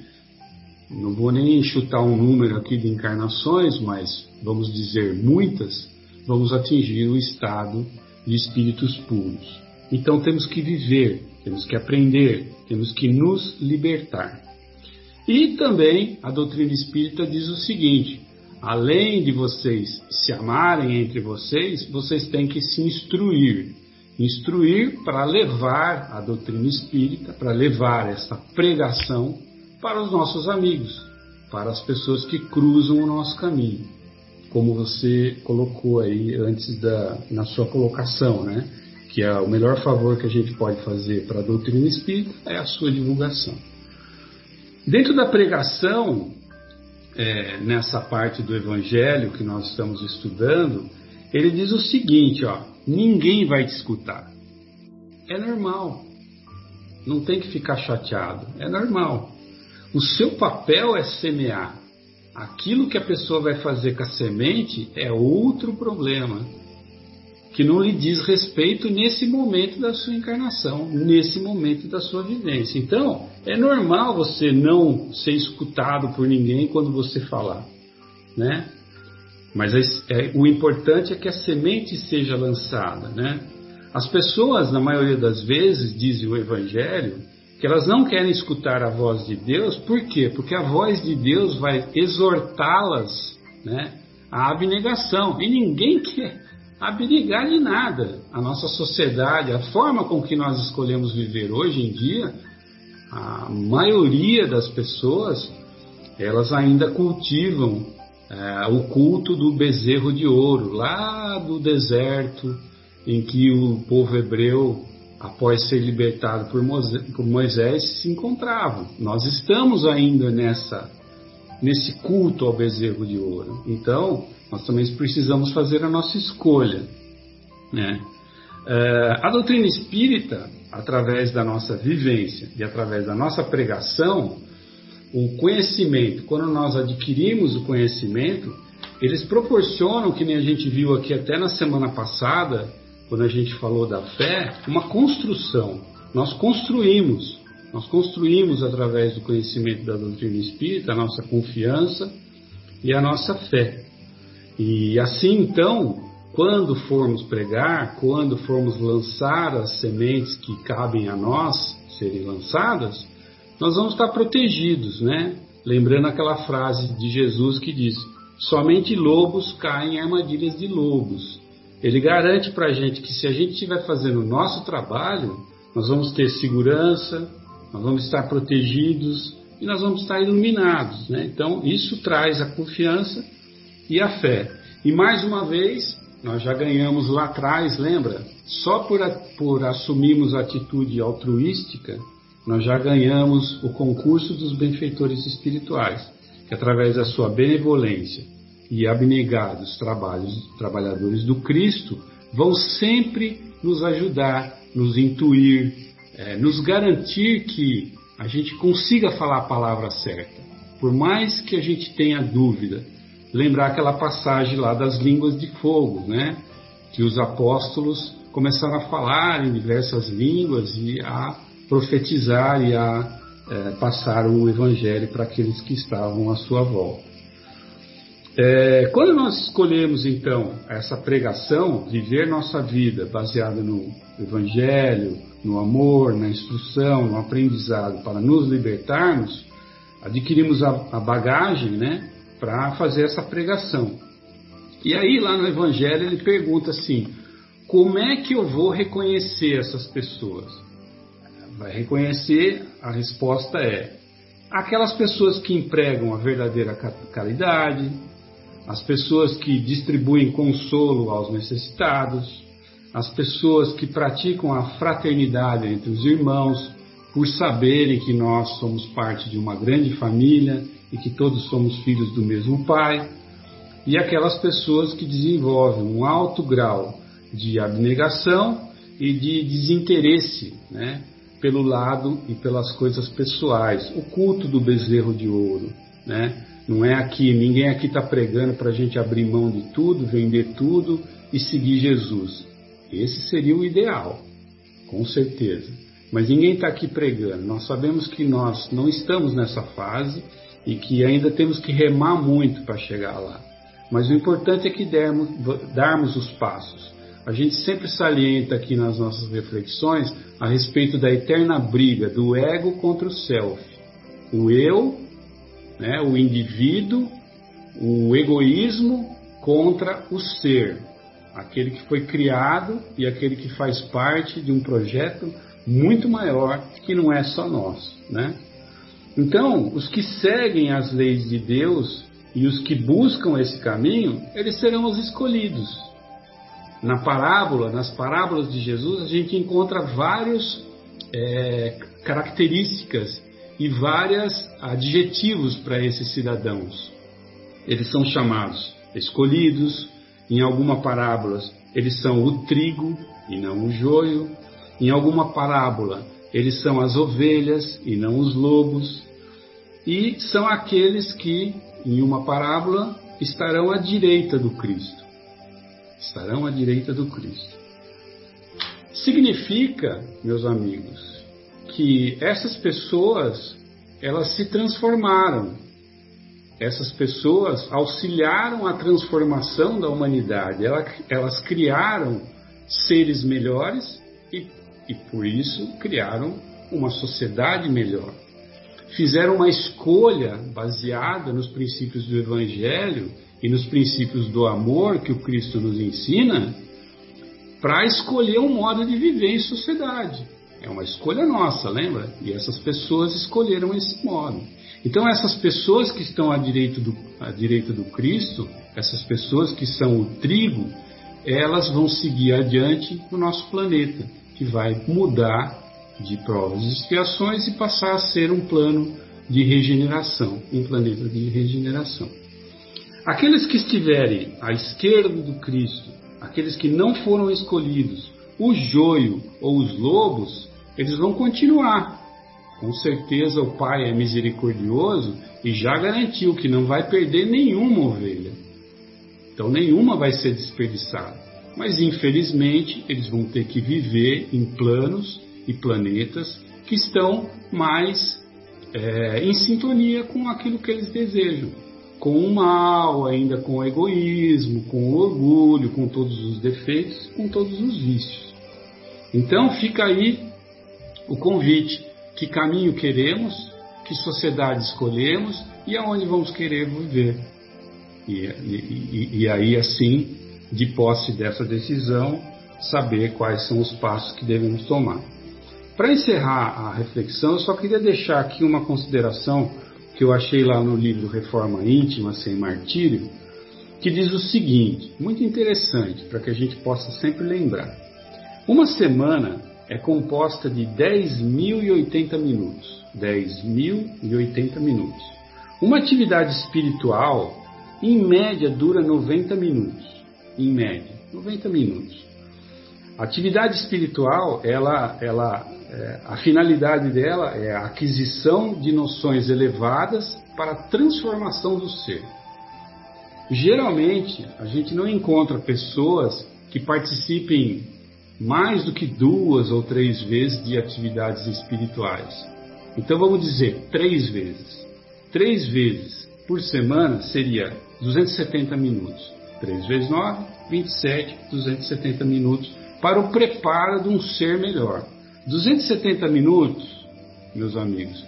não vou nem chutar um número aqui de encarnações, mas vamos dizer muitas, vamos atingir o estado de espíritos puros. Então temos que viver, temos que aprender, temos que nos libertar. E também a doutrina espírita diz o seguinte: além de vocês se amarem entre vocês, vocês têm que se instruir. Instruir para levar a doutrina espírita, para levar essa pregação para os nossos amigos, para as pessoas que cruzam o nosso caminho, como você colocou aí antes da na sua colocação, né? Que é o melhor favor que a gente pode fazer para a doutrina espírita é a sua divulgação. Dentro da pregação, é, nessa parte do Evangelho que nós estamos estudando, ele diz o seguinte: ó, ninguém vai te escutar. É normal. Não tem que ficar chateado. É normal. O seu papel é semear. Aquilo que a pessoa vai fazer com a semente é outro problema, que não lhe diz respeito nesse momento da sua encarnação, nesse momento da sua vivência. Então, é normal você não ser escutado por ninguém quando você falar, né? Mas é, é, o importante é que a semente seja lançada, né? As pessoas, na maioria das vezes, dizem o Evangelho, que elas não querem escutar a voz de Deus, por quê? Porque a voz de Deus vai exortá-las né, à abnegação. E ninguém quer abnegar de nada. A nossa sociedade, a forma com que nós escolhemos viver hoje em dia, a maioria das pessoas, elas ainda cultivam é, o culto do bezerro de ouro, lá do deserto, em que o povo hebreu após ser libertado por Moisés, se encontravam. Nós estamos ainda nessa nesse culto ao bezerro de ouro. Então, nós também precisamos fazer a nossa escolha. Né? É, a doutrina espírita, através da nossa vivência e através da nossa pregação, o conhecimento, quando nós adquirimos o conhecimento, eles proporcionam, que nem a gente viu aqui até na semana passada, quando a gente falou da fé, uma construção. Nós construímos, nós construímos através do conhecimento da doutrina espírita a nossa confiança e a nossa fé. E assim então, quando formos pregar, quando formos lançar as sementes que cabem a nós serem lançadas, nós vamos estar protegidos, né? Lembrando aquela frase de Jesus que diz: somente lobos caem em armadilhas de lobos. Ele garante para a gente que se a gente estiver fazendo o nosso trabalho, nós vamos ter segurança, nós vamos estar protegidos e nós vamos estar iluminados. Né? Então, isso traz a confiança e a fé. E mais uma vez, nós já ganhamos lá atrás, lembra? Só por, por assumirmos a atitude altruística, nós já ganhamos o concurso dos benfeitores espirituais, que através da sua benevolência e abnegados trabalhos, trabalhadores do Cristo, vão sempre nos ajudar, nos intuir, é, nos garantir que a gente consiga falar a palavra certa. Por mais que a gente tenha dúvida, lembrar aquela passagem lá das línguas de fogo, né? Que os apóstolos começaram a falar em diversas línguas e a profetizar e a é, passar o evangelho para aqueles que estavam à sua volta. É, quando nós escolhemos então essa pregação, viver nossa vida baseada no evangelho, no amor, na instrução, no aprendizado para nos libertarmos, adquirimos a, a bagagem, né, para fazer essa pregação. E aí lá no evangelho ele pergunta assim: como é que eu vou reconhecer essas pessoas? Vai reconhecer, a resposta é aquelas pessoas que empregam a verdadeira caridade, as pessoas que distribuem consolo aos necessitados, as pessoas que praticam a fraternidade entre os irmãos, por saberem que nós somos parte de uma grande família e que todos somos filhos do mesmo Pai, e aquelas pessoas que desenvolvem um alto grau de abnegação e de desinteresse, né? Pelo lado e pelas coisas pessoais. O culto do bezerro de ouro, né? Não é aqui, ninguém aqui está pregando para a gente abrir mão de tudo, vender tudo e seguir Jesus. Esse seria o ideal, com certeza. Mas ninguém está aqui pregando. Nós sabemos que nós não estamos nessa fase e que ainda temos que remar muito para chegar lá. Mas o importante é que dermos, darmos os passos. A gente sempre salienta aqui nas nossas reflexões a respeito da eterna briga do ego contra o self. O eu, né, o indivíduo, o egoísmo contra o ser, aquele que foi criado e aquele que faz parte de um projeto muito maior que não é só nosso, né? Então, os que seguem as leis de Deus e os que buscam esse caminho, eles serão os escolhidos. Na parábola, nas parábolas de Jesus, a gente encontra várias é, características e vários adjetivos para esses cidadãos. Eles são chamados escolhidos, em alguma parábola eles são o trigo e não o joio, em alguma parábola eles são as ovelhas e não os lobos, e são aqueles que, em uma parábola, estarão à direita do Cristo estarão à direita do Cristo. Significa, meus amigos, que essas pessoas elas se transformaram. Essas pessoas auxiliaram a transformação da humanidade. Elas criaram seres melhores e, e por isso criaram uma sociedade melhor. Fizeram uma escolha baseada nos princípios do Evangelho e nos princípios do amor que o Cristo nos ensina para escolher um modo de viver em sociedade. É uma escolha nossa, lembra? E essas pessoas escolheram esse modo. Então, essas pessoas que estão à direita do, à direita do Cristo, essas pessoas que são o trigo, elas vão seguir adiante no nosso planeta, que vai mudar de provas e expiações e passar a ser um plano de regeneração, um planeta de regeneração. Aqueles que estiverem à esquerda do Cristo, aqueles que não foram escolhidos, o joio ou os lobos, eles vão continuar. Com certeza o Pai é misericordioso e já garantiu que não vai perder nenhuma ovelha. Então nenhuma vai ser desperdiçada. Mas infelizmente eles vão ter que viver em planos e planetas que estão mais é, em sintonia com aquilo que eles desejam com o mal, ainda com o egoísmo, com o orgulho, com todos os defeitos, com todos os vícios. Então fica aí o convite: que caminho queremos, que sociedade escolhemos e aonde vamos querer viver. E, e, e aí, assim, de posse dessa decisão, saber quais são os passos que devemos tomar. Para encerrar a reflexão, eu só queria deixar aqui uma consideração que eu achei lá no livro Reforma Íntima Sem Martírio, que diz o seguinte, muito interessante, para que a gente possa sempre lembrar. Uma semana é composta de 10.080 minutos. 10.080 minutos. Uma atividade espiritual, em média, dura 90 minutos. Em média, 90 minutos. Atividade espiritual, ela, ela, é, a finalidade dela é a aquisição de noções elevadas para a transformação do ser. Geralmente, a gente não encontra pessoas que participem mais do que duas ou três vezes de atividades espirituais. Então vamos dizer três vezes. Três vezes por semana seria 270 minutos. 3 vezes 9, 27, 270 minutos para o preparo de um ser melhor. 270 minutos, meus amigos,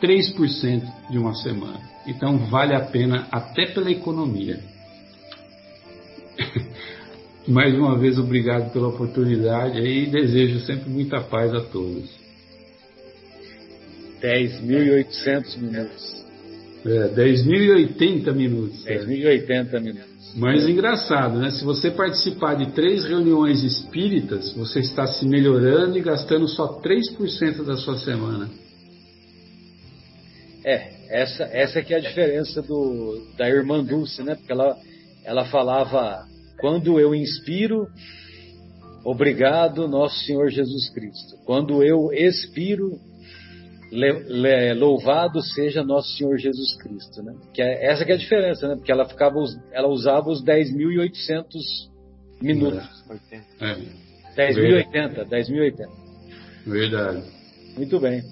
3% de uma semana. Então vale a pena até pela economia. Mais uma vez, obrigado pela oportunidade e desejo sempre muita paz a todos. 10.800 minutos. É, 10.080 minutos. 10.080 minutos. Mas engraçado, né? Se você participar de três reuniões espíritas, você está se melhorando e gastando só 3% da sua semana. É, essa, essa que é a diferença do, da irmã Dulce, né? Porque ela, ela falava, quando eu inspiro, obrigado, nosso Senhor Jesus Cristo. Quando eu expiro, le, le, louvado seja nosso Senhor Jesus Cristo, né? Que é, essa que é a diferença, né? Porque ela ficava, ela usava os 10.800 minutos. É. 10.080, 10.080. Verdade. Muito bem.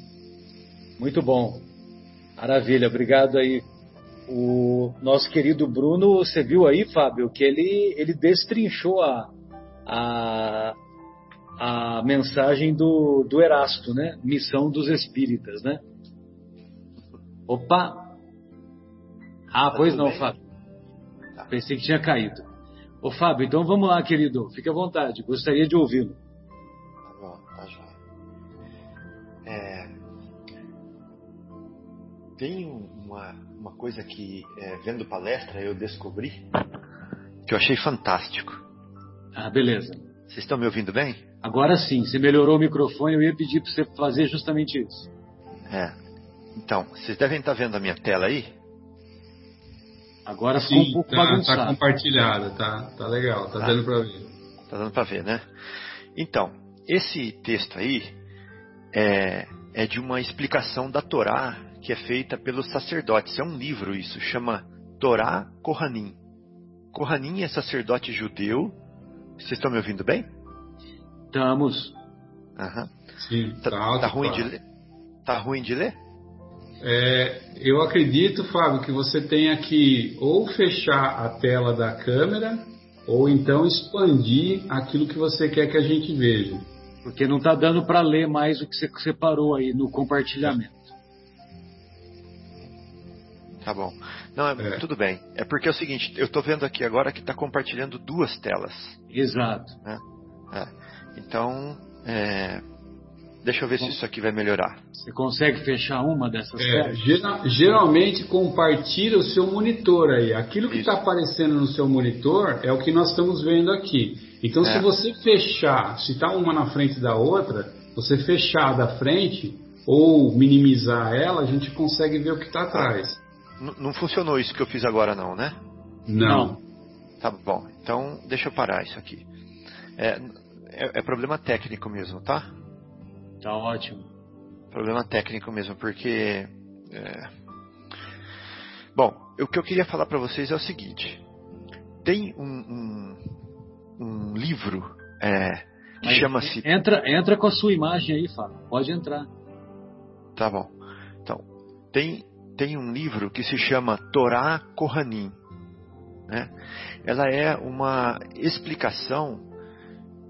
Muito bom. Maravilha, obrigado aí. O nosso querido Bruno, você viu aí, Fábio, que ele, ele destrinchou a, a, a mensagem do, do Erasto, né? Missão dos Espíritas, né? Opa! Ah, Tá pois não, bem? Fábio. Pensei que tinha caído. Ô, Fábio, então vamos lá, querido. Fique à vontade. Gostaria de ouvi-lo. Tá bom, tá joia. É, tem um- uma, uma coisa que, é, vendo palestra, eu descobri que eu achei fantástico. Ah, beleza. Vocês estão me ouvindo bem? Agora sim, você melhorou o microfone, eu ia pedir para você fazer justamente isso. É. Então, vocês devem estar vendo a minha tela aí? Agora ficou um Sim, pouco tá, tá bagunçado. compartilhada, tá, tá legal, tá Tá. dando pra ver. Tá dando para ver, né? Então, esse texto aí é, é de uma explicação da Torá que é feita pelos sacerdotes. É um livro isso, chama Torá Kohanim. Kohanim é sacerdote judeu. Vocês estão me ouvindo bem? Estamos. Aham. Sim, Tá, tá, alto, tá ruim de ler? Tá ruim de ler? É, eu acredito, Fábio, que você tenha que ou fechar a tela da câmera ou então expandir aquilo que você quer que a gente veja. Porque não está dando para ler mais o que você separou aí no compartilhamento. Tá bom. Não, é- É. tudo bem. É porque é o seguinte, eu tô vendo aqui agora que está compartilhando duas telas. Exato. Então, é, deixa eu ver se isso aqui vai melhorar. Você consegue fechar uma dessas É, geralmente compartilha o seu monitor aí. Aquilo que está aparecendo no seu monitor é o que nós estamos vendo aqui. Então, É. se você fechar, se está uma na frente da outra, você fechar da frente ou minimizar ela, a gente consegue ver o que está atrás. N- não funcionou isso que eu fiz agora não, né? Não. Tá bom. Então, deixa eu parar isso aqui. É, é- é problema técnico mesmo, tá? Tá ótimo. Problema técnico mesmo, porque. é, Bom, o que eu queria falar para vocês é o seguinte: tem um, um, um livro é, que Mas chama-se. Entra, entra com a sua imagem aí, Fábio. Pode entrar. Tá bom. Então, tem, tem um livro que se chama Torá Kohanim. Né? Ela é uma explicação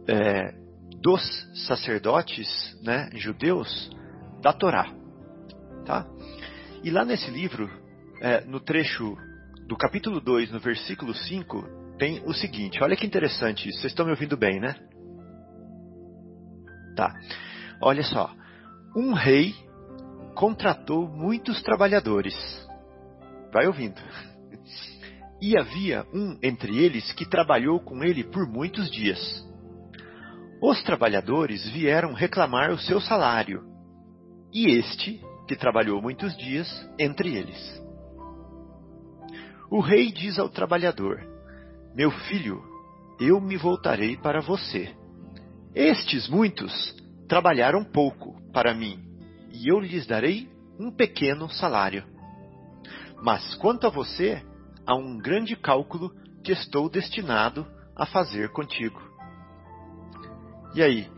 é, dos sacerdotes né, judeus da Torá. Tá? E lá nesse livro, é, no trecho do capítulo 2, no versículo 5, tem o seguinte: olha que interessante isso. Vocês estão me ouvindo bem, né? Tá. Olha só. Um rei contratou muitos trabalhadores. Vai ouvindo. E havia um entre eles que trabalhou com ele por muitos dias. Os trabalhadores vieram reclamar o seu salário, e este, que trabalhou muitos dias, entre eles. O rei diz ao trabalhador: Meu filho, eu me voltarei para você. Estes muitos trabalharam pouco para mim, e eu lhes darei um pequeno salário. Mas quanto a você, há um grande cálculo que estou destinado a fazer contigo. E aí?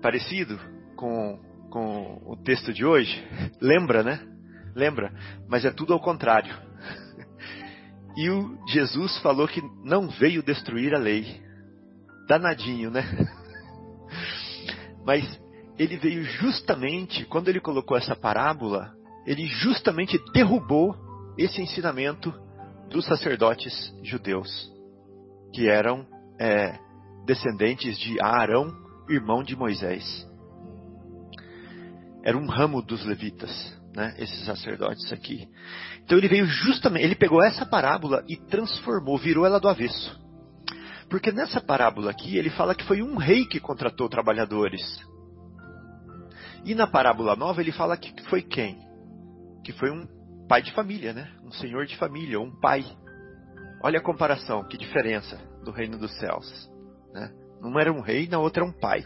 Parecido com, com o texto de hoje? Lembra, né? Lembra? Mas é tudo ao contrário. E o Jesus falou que não veio destruir a lei. Danadinho, né? Mas ele veio justamente, quando ele colocou essa parábola, ele justamente derrubou esse ensinamento dos sacerdotes judeus, que eram é, descendentes de Arão, irmão de Moisés. Era um ramo dos levitas, né, esses sacerdotes aqui. Então ele veio justamente, ele pegou essa parábola e transformou, virou ela do avesso. Porque nessa parábola aqui ele fala que foi um rei que contratou trabalhadores. E na parábola nova ele fala que foi quem? Que foi um pai de família, né? Um senhor de família, um pai. Olha a comparação, que diferença do reino dos céus. Né? Uma era um rei, na outra era um pai.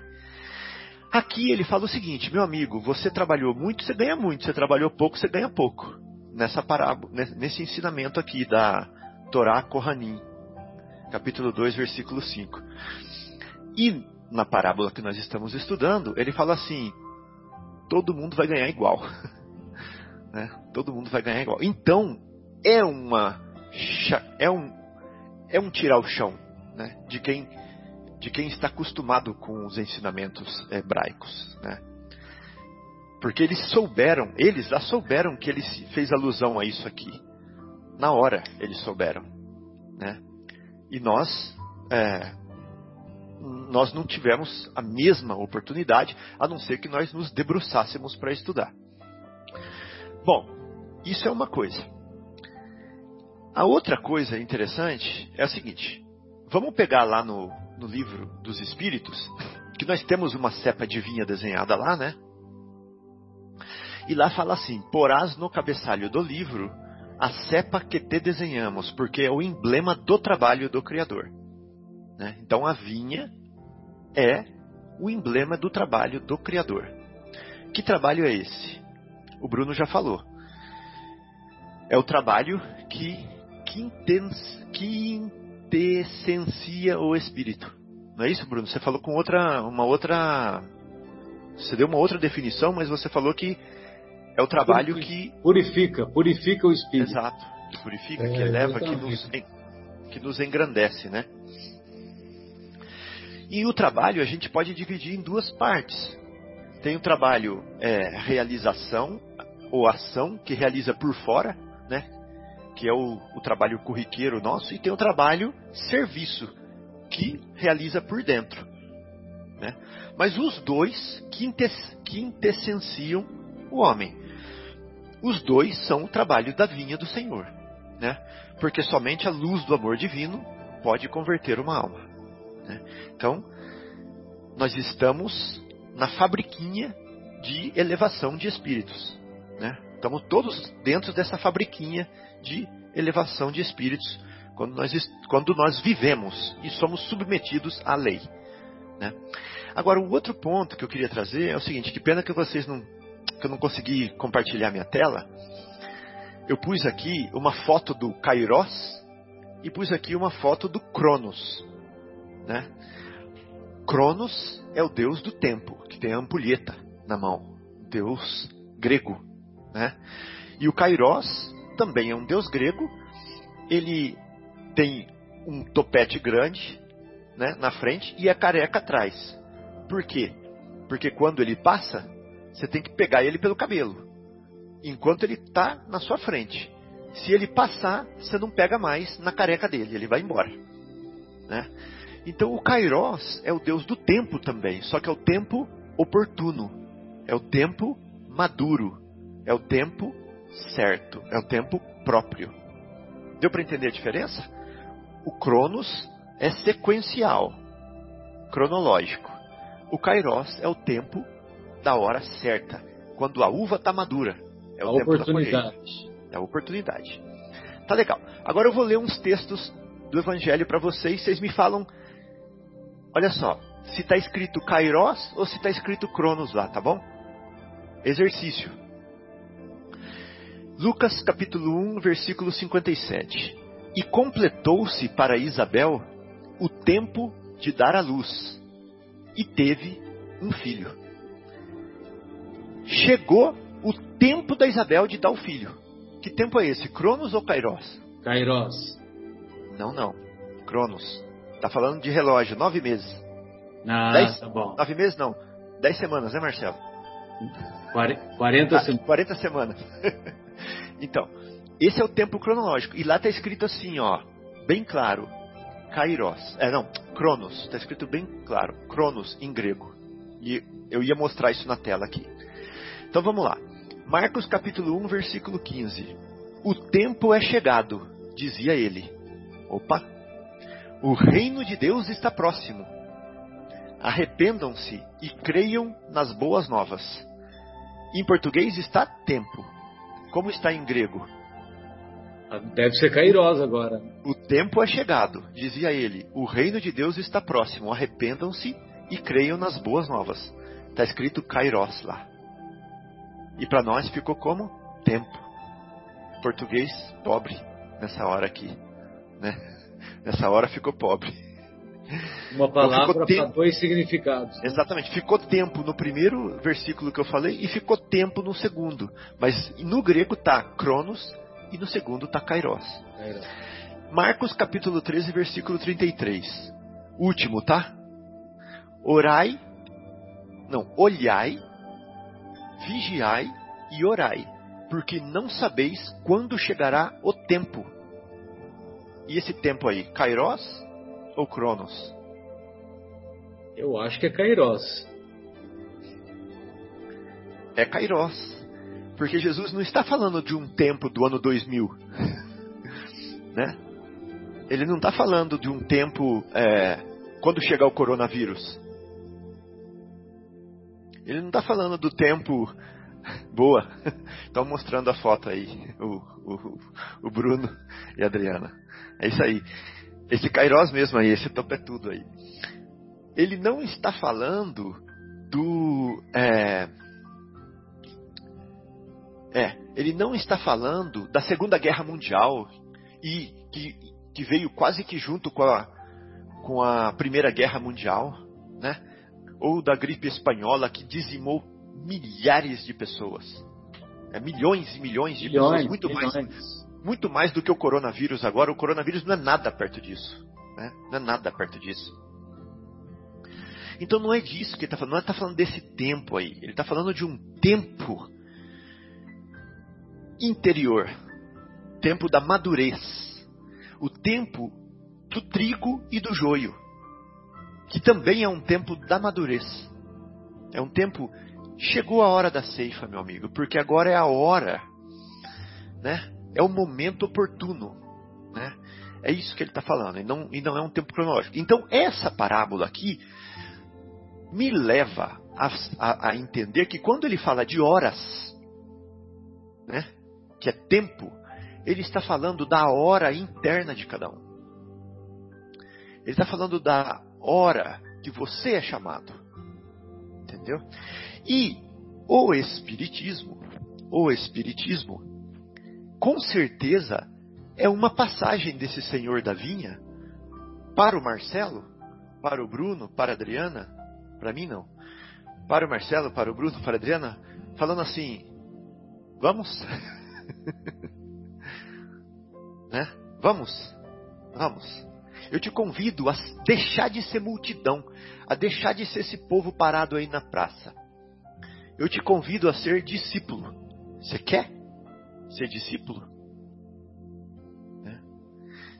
Aqui ele fala o seguinte, meu amigo, você trabalhou muito, você ganha muito. Você trabalhou pouco, você ganha pouco. Nessa parábola, nesse ensinamento aqui da Torá Kohanim, capítulo 2, versículo 5. E na parábola que nós estamos estudando, ele fala assim: todo mundo vai ganhar igual. né? Todo mundo vai ganhar igual. Então, é uma é um é um tirar o chão, né? De quem de quem está acostumado com os ensinamentos hebraicos, né? Porque eles souberam, eles já souberam que ele fez alusão a isso aqui. Na hora eles souberam, né? E nós é, nós não tivemos a mesma oportunidade, a não ser que nós nos debruçássemos para estudar. Bom, isso é uma coisa. A outra coisa interessante é a seguinte: vamos pegar lá no, no livro dos Espíritos, que nós temos uma cepa de vinha desenhada lá, né? E lá fala assim: porás no cabeçalho do livro a cepa que te desenhamos, porque é o emblema do trabalho do Criador. Né? Então a vinha é o emblema do trabalho do Criador. Que trabalho é esse? O Bruno já falou. É o trabalho que quintessencia o espírito. Não é isso, Bruno? Você falou com outra, uma outra, você deu uma outra definição, mas você falou que é o trabalho purifica, que purifica, purifica o espírito. Exato, que purifica, é, que eleva, que nos, que nos engrandece, né? E o trabalho a gente pode dividir em duas partes. Tem o trabalho é, realização ou ação que realiza por fora, né? Que é o, o trabalho corriqueiro nosso, e tem o trabalho serviço que realiza por dentro, né? Mas os dois quintes, quintessenciam o homem. Os dois são o trabalho da vinha do Senhor, né? Porque somente a luz do amor divino pode converter uma alma. Né? Então, nós estamos na fabriquinha de elevação de espíritos. Né? Estamos todos dentro dessa fabriquinha de elevação de espíritos quando nós, quando nós vivemos e somos submetidos à lei. Né? Agora, o outro ponto que eu queria trazer é o seguinte: que pena que vocês não, que eu não consegui compartilhar minha tela. Eu pus aqui uma foto do Kairos e pus aqui uma foto do Cronos. Né? Cronos é o deus do tempo, que tem a ampulheta na mão, deus grego, né? E o Kairos também é um deus grego. Ele tem um topete grande, né, na frente e a careca atrás. Por quê? Porque quando ele passa, você tem que pegar ele pelo cabelo, enquanto ele está na sua frente. Se ele passar, você não pega mais na careca dele, ele vai embora, né? Então o Kairos é o deus do tempo também, só que é o tempo oportuno, é o tempo maduro, é o tempo certo, é o tempo próprio. Deu para entender a diferença? O Cronos é sequencial. cronológico. O Kairos é o tempo da hora certa, quando a uva está madura. É o a tempo oportunidade. É a oportunidade. Tá legal. Agora eu vou ler uns textos do Evangelho para vocês. Vocês me falam. Olha só, se está escrito Kairos ou se está escrito Cronos lá, tá bom? Exercício. Lucas capítulo 1, versículo 57. E completou-se para Isabel o tempo de dar à luz, e teve um filho. Chegou o tempo da Isabel de dar o filho. Que tempo é esse? Cronos ou Kairos? Kairos. Não, não. Cronos. Tá falando de relógio, nove meses. Ah, Dez? tá bom. Nove meses não. Dez semanas, né, Marcelo? Quare- 40 Ah, semanas. 40 semanas. então, esse é o tempo cronológico. E lá está escrito assim, ó, bem claro, Kairos. É, não, Cronos. Está escrito bem claro, Cronos em grego. E eu ia mostrar isso na tela aqui. Então vamos lá. Marcos capítulo 1, versículo 15. O tempo é chegado, dizia ele. Opa! O reino de Deus está próximo. Arrependam-se e creiam nas boas novas. Em português está tempo. Como está em grego? Ah, Deve ser Kairos agora. O tempo é chegado, dizia ele. O reino de Deus está próximo. Arrependam-se e creiam nas boas novas. Está escrito Kairos lá. E para nós ficou como tempo. Português pobre nessa hora aqui, né? Nessa hora ficou pobre. Uma palavra ficou para tempo. dois significados. Exatamente. Ficou tempo no primeiro versículo que eu falei e ficou tempo no segundo. Mas no grego tá Cronos e no segundo tá Kairos. Kairos. Marcos capítulo 13, versículo 33. Último, tá? Orai, não, olhai, vigiai e orai, porque não sabeis quando chegará o tempo. E esse tempo aí, Kairos ou Cronos? Eu acho que é Kairos. É Kairos. Porque Jesus não está falando de um tempo do ano 2000. né? Ele não está falando de um tempo é, quando chegar o coronavírus. Ele não está falando do tempo. Boa. Estão mostrando a foto aí. O, o, o Bruno e a Adriana. É isso aí. Esse Kairos mesmo aí, esse topetudo aí. Ele não está falando do. É, é, ele não está falando da Segunda Guerra Mundial e que, que veio quase que junto com a, com a Primeira Guerra Mundial, né? Ou da gripe espanhola que dizimou milhares de pessoas. É, milhões e milhões de Milhões, pessoas, muito mais, milhões. Muito mais do que o coronavírus agora. O coronavírus não é nada perto disso, né? Não é nada perto disso. Então não é disso que ele está falando, não está falando desse tempo aí. Ele está falando de um tempo interior, tempo da madurez, o tempo do trigo e do joio, que também é um tempo da madurez. É um tempo chegou a hora da ceifa, meu amigo, porque agora é a hora, né? É o momento oportuno, né? É isso que ele está falando, e não, e não é um tempo cronológico. Então, essa parábola aqui me leva a, a, a entender que quando ele fala de horas, né? que é tempo, ele está falando da hora interna de cada um. Ele está falando da hora que você é chamado. Entendeu? E o Espiritismo, o Espiritismo, com certeza é uma passagem desse Senhor da Vinha para o Marcelo, para o Bruno, para a Adriana, para mim não, para o Marcelo, para o Bruno, para a Adriana, falando assim: vamos? né? Vamos, vamos. Eu te convido a deixar de ser multidão, a deixar de ser esse povo parado aí na praça. Eu te convido a ser discípulo. Você quer ser discípulo? Né?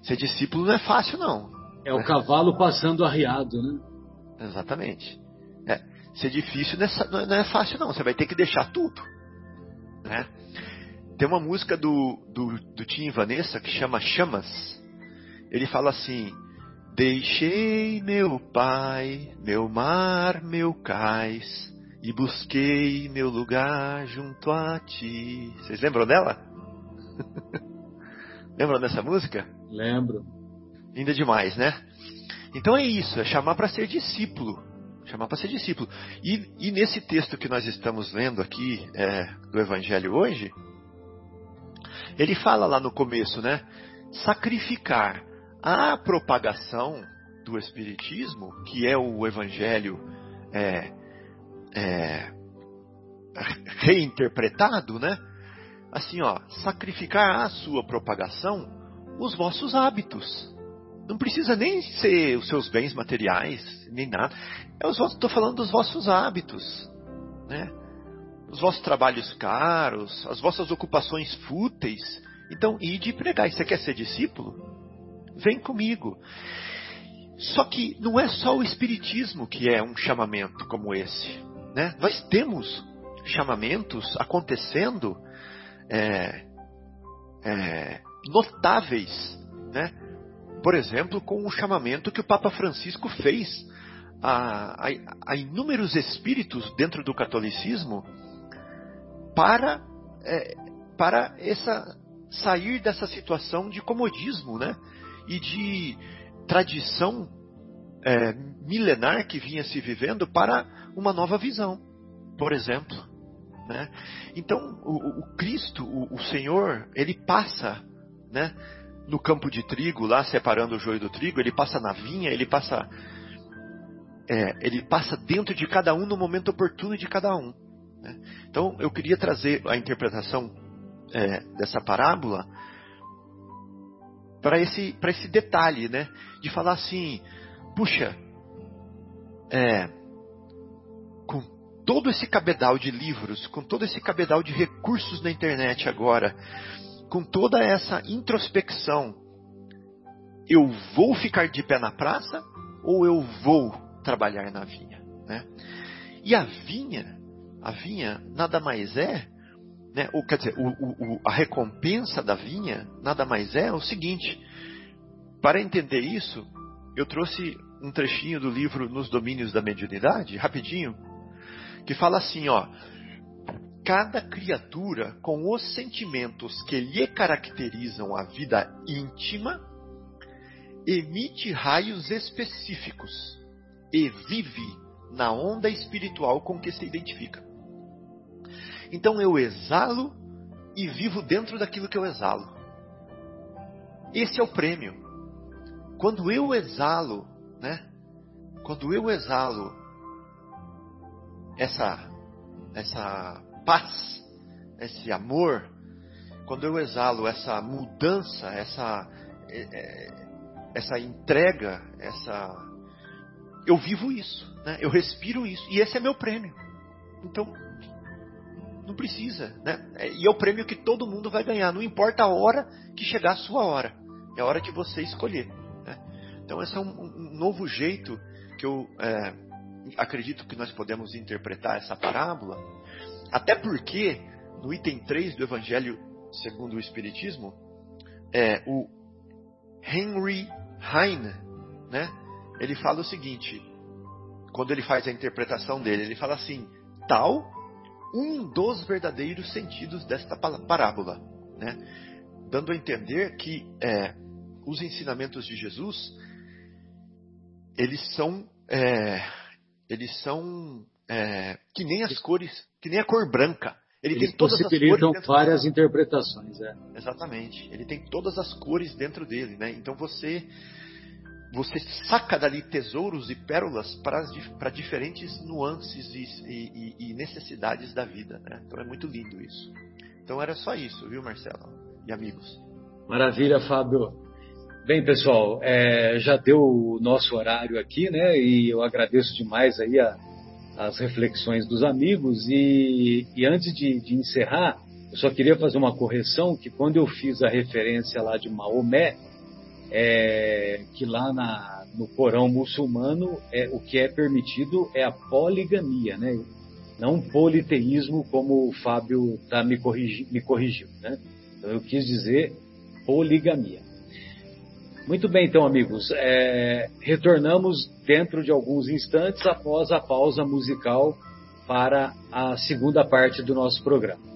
Ser discípulo não é fácil, não. É o cavalo passando arriado, né? Exatamente. É, ser difícil não é, não é fácil, não. Você vai ter que deixar tudo. Né? Tem uma música do, do, do Tim e Vanessa que chama Chamas. Ele fala assim: Deixei meu pai, meu mar, meu cais, e busquei meu lugar junto a ti. Vocês lembram dela? lembram dessa música? Lembro. Linda demais, né? Então é isso, é chamar para ser discípulo. Chamar para ser discípulo. E, e, nesse texto que nós estamos lendo aqui é, do Evangelho hoje, ele fala lá no começo, né? Sacrificar a propagação do Espiritismo, que é o Evangelho é, é, reinterpretado, né? Assim, ó, sacrificar a sua propagação os vossos hábitos. Não precisa nem ser os seus bens materiais, nem nada. Estou falando dos vossos hábitos, né? Os vossos trabalhos caros, as vossas ocupações fúteis. Então, ide. E você quer ser discípulo? Vem comigo. Só que não é só o Espiritismo que é um chamamento como esse. Né? Nós temos chamamentos acontecendo é, é, notáveis, né? por exemplo, com o chamamento que o Papa Francisco fez a, a, a inúmeros espíritos dentro do catolicismo para, é, para essa, sair dessa situação de comodismo né? e de tradição é, milenar que vinha se vivendo para uma nova visão, por exemplo. Né? Então, o, o Cristo, o, o, Senhor, ele passa né, no campo de trigo, lá separando o joio do trigo, ele passa na vinha, ele passa, é, ele passa dentro de cada um no momento oportuno de cada um. Né? Então, eu queria trazer a interpretação é, dessa parábola para esse, esse detalhe, né? De falar assim, puxa, é, com todo esse cabedal de livros, com todo esse cabedal de recursos na internet agora, com toda essa introspecção, eu vou ficar de pé na praça ou eu vou trabalhar na vinha? Né? E a vinha, a vinha nada mais é, né, ou, quer dizer, o, o, a recompensa da vinha nada mais é o seguinte: para entender isso, eu trouxe um trechinho do livro Nos Domínios da Mediunidade, rapidinho, que fala assim, ó: cada criatura com os sentimentos que lhe caracterizam a vida íntima emite raios específicos e vive na onda espiritual com que se identifica. Então eu exalo e vivo dentro daquilo que eu exalo. Esse é o prêmio. Quando eu exalo, né? Quando eu exalo essa essa paz, esse amor, quando eu exalo essa mudança, essa é, é, essa entrega, essa eu vivo isso, né? Eu respiro isso e esse é meu prêmio. Então não precisa, né? É, e é o prêmio que todo mundo vai ganhar, não importa a hora que chegar a sua hora, é a hora que você escolher. Então esse é um, um novo jeito que eu é, acredito que nós podemos interpretar essa parábola até porque, no item 3 do Evangelho segundo o Espiritismo, é, o Henry Heine, né, ele fala o seguinte, quando ele faz a interpretação dele, ele fala assim, tal um dos verdadeiros sentidos desta parábola, né, dando a entender que é, os ensinamentos de Jesus, eles são, é, eles são é, que nem as cores, que nem a cor branca. Ele Eles tem todas possibilitam as cores várias interpretações. É. Exatamente. Ele tem todas as cores dentro dele, né? Então você você saca dali tesouros e pérolas para, para diferentes nuances e, e, e, necessidades da vida, né? Então é muito lindo isso. Então era só isso, viu, Marcelo e amigos? Maravilha, Fábio. Bem, pessoal, é, já deu o nosso horário aqui, né? E eu agradeço demais aí a as reflexões dos amigos e, e antes de, de, encerrar, eu só queria fazer uma correção que quando eu fiz a referência lá de Maomé, é, que lá na, no Corão muçulmano é, o que é permitido é a poligamia, né? não politeísmo como o Fábio tá me, corrigi, me corrigiu. Né? Então eu quis dizer poligamia. Muito bem, então, amigos. É, retornamos dentro de alguns instantes após a pausa musical para a segunda parte do nosso programa.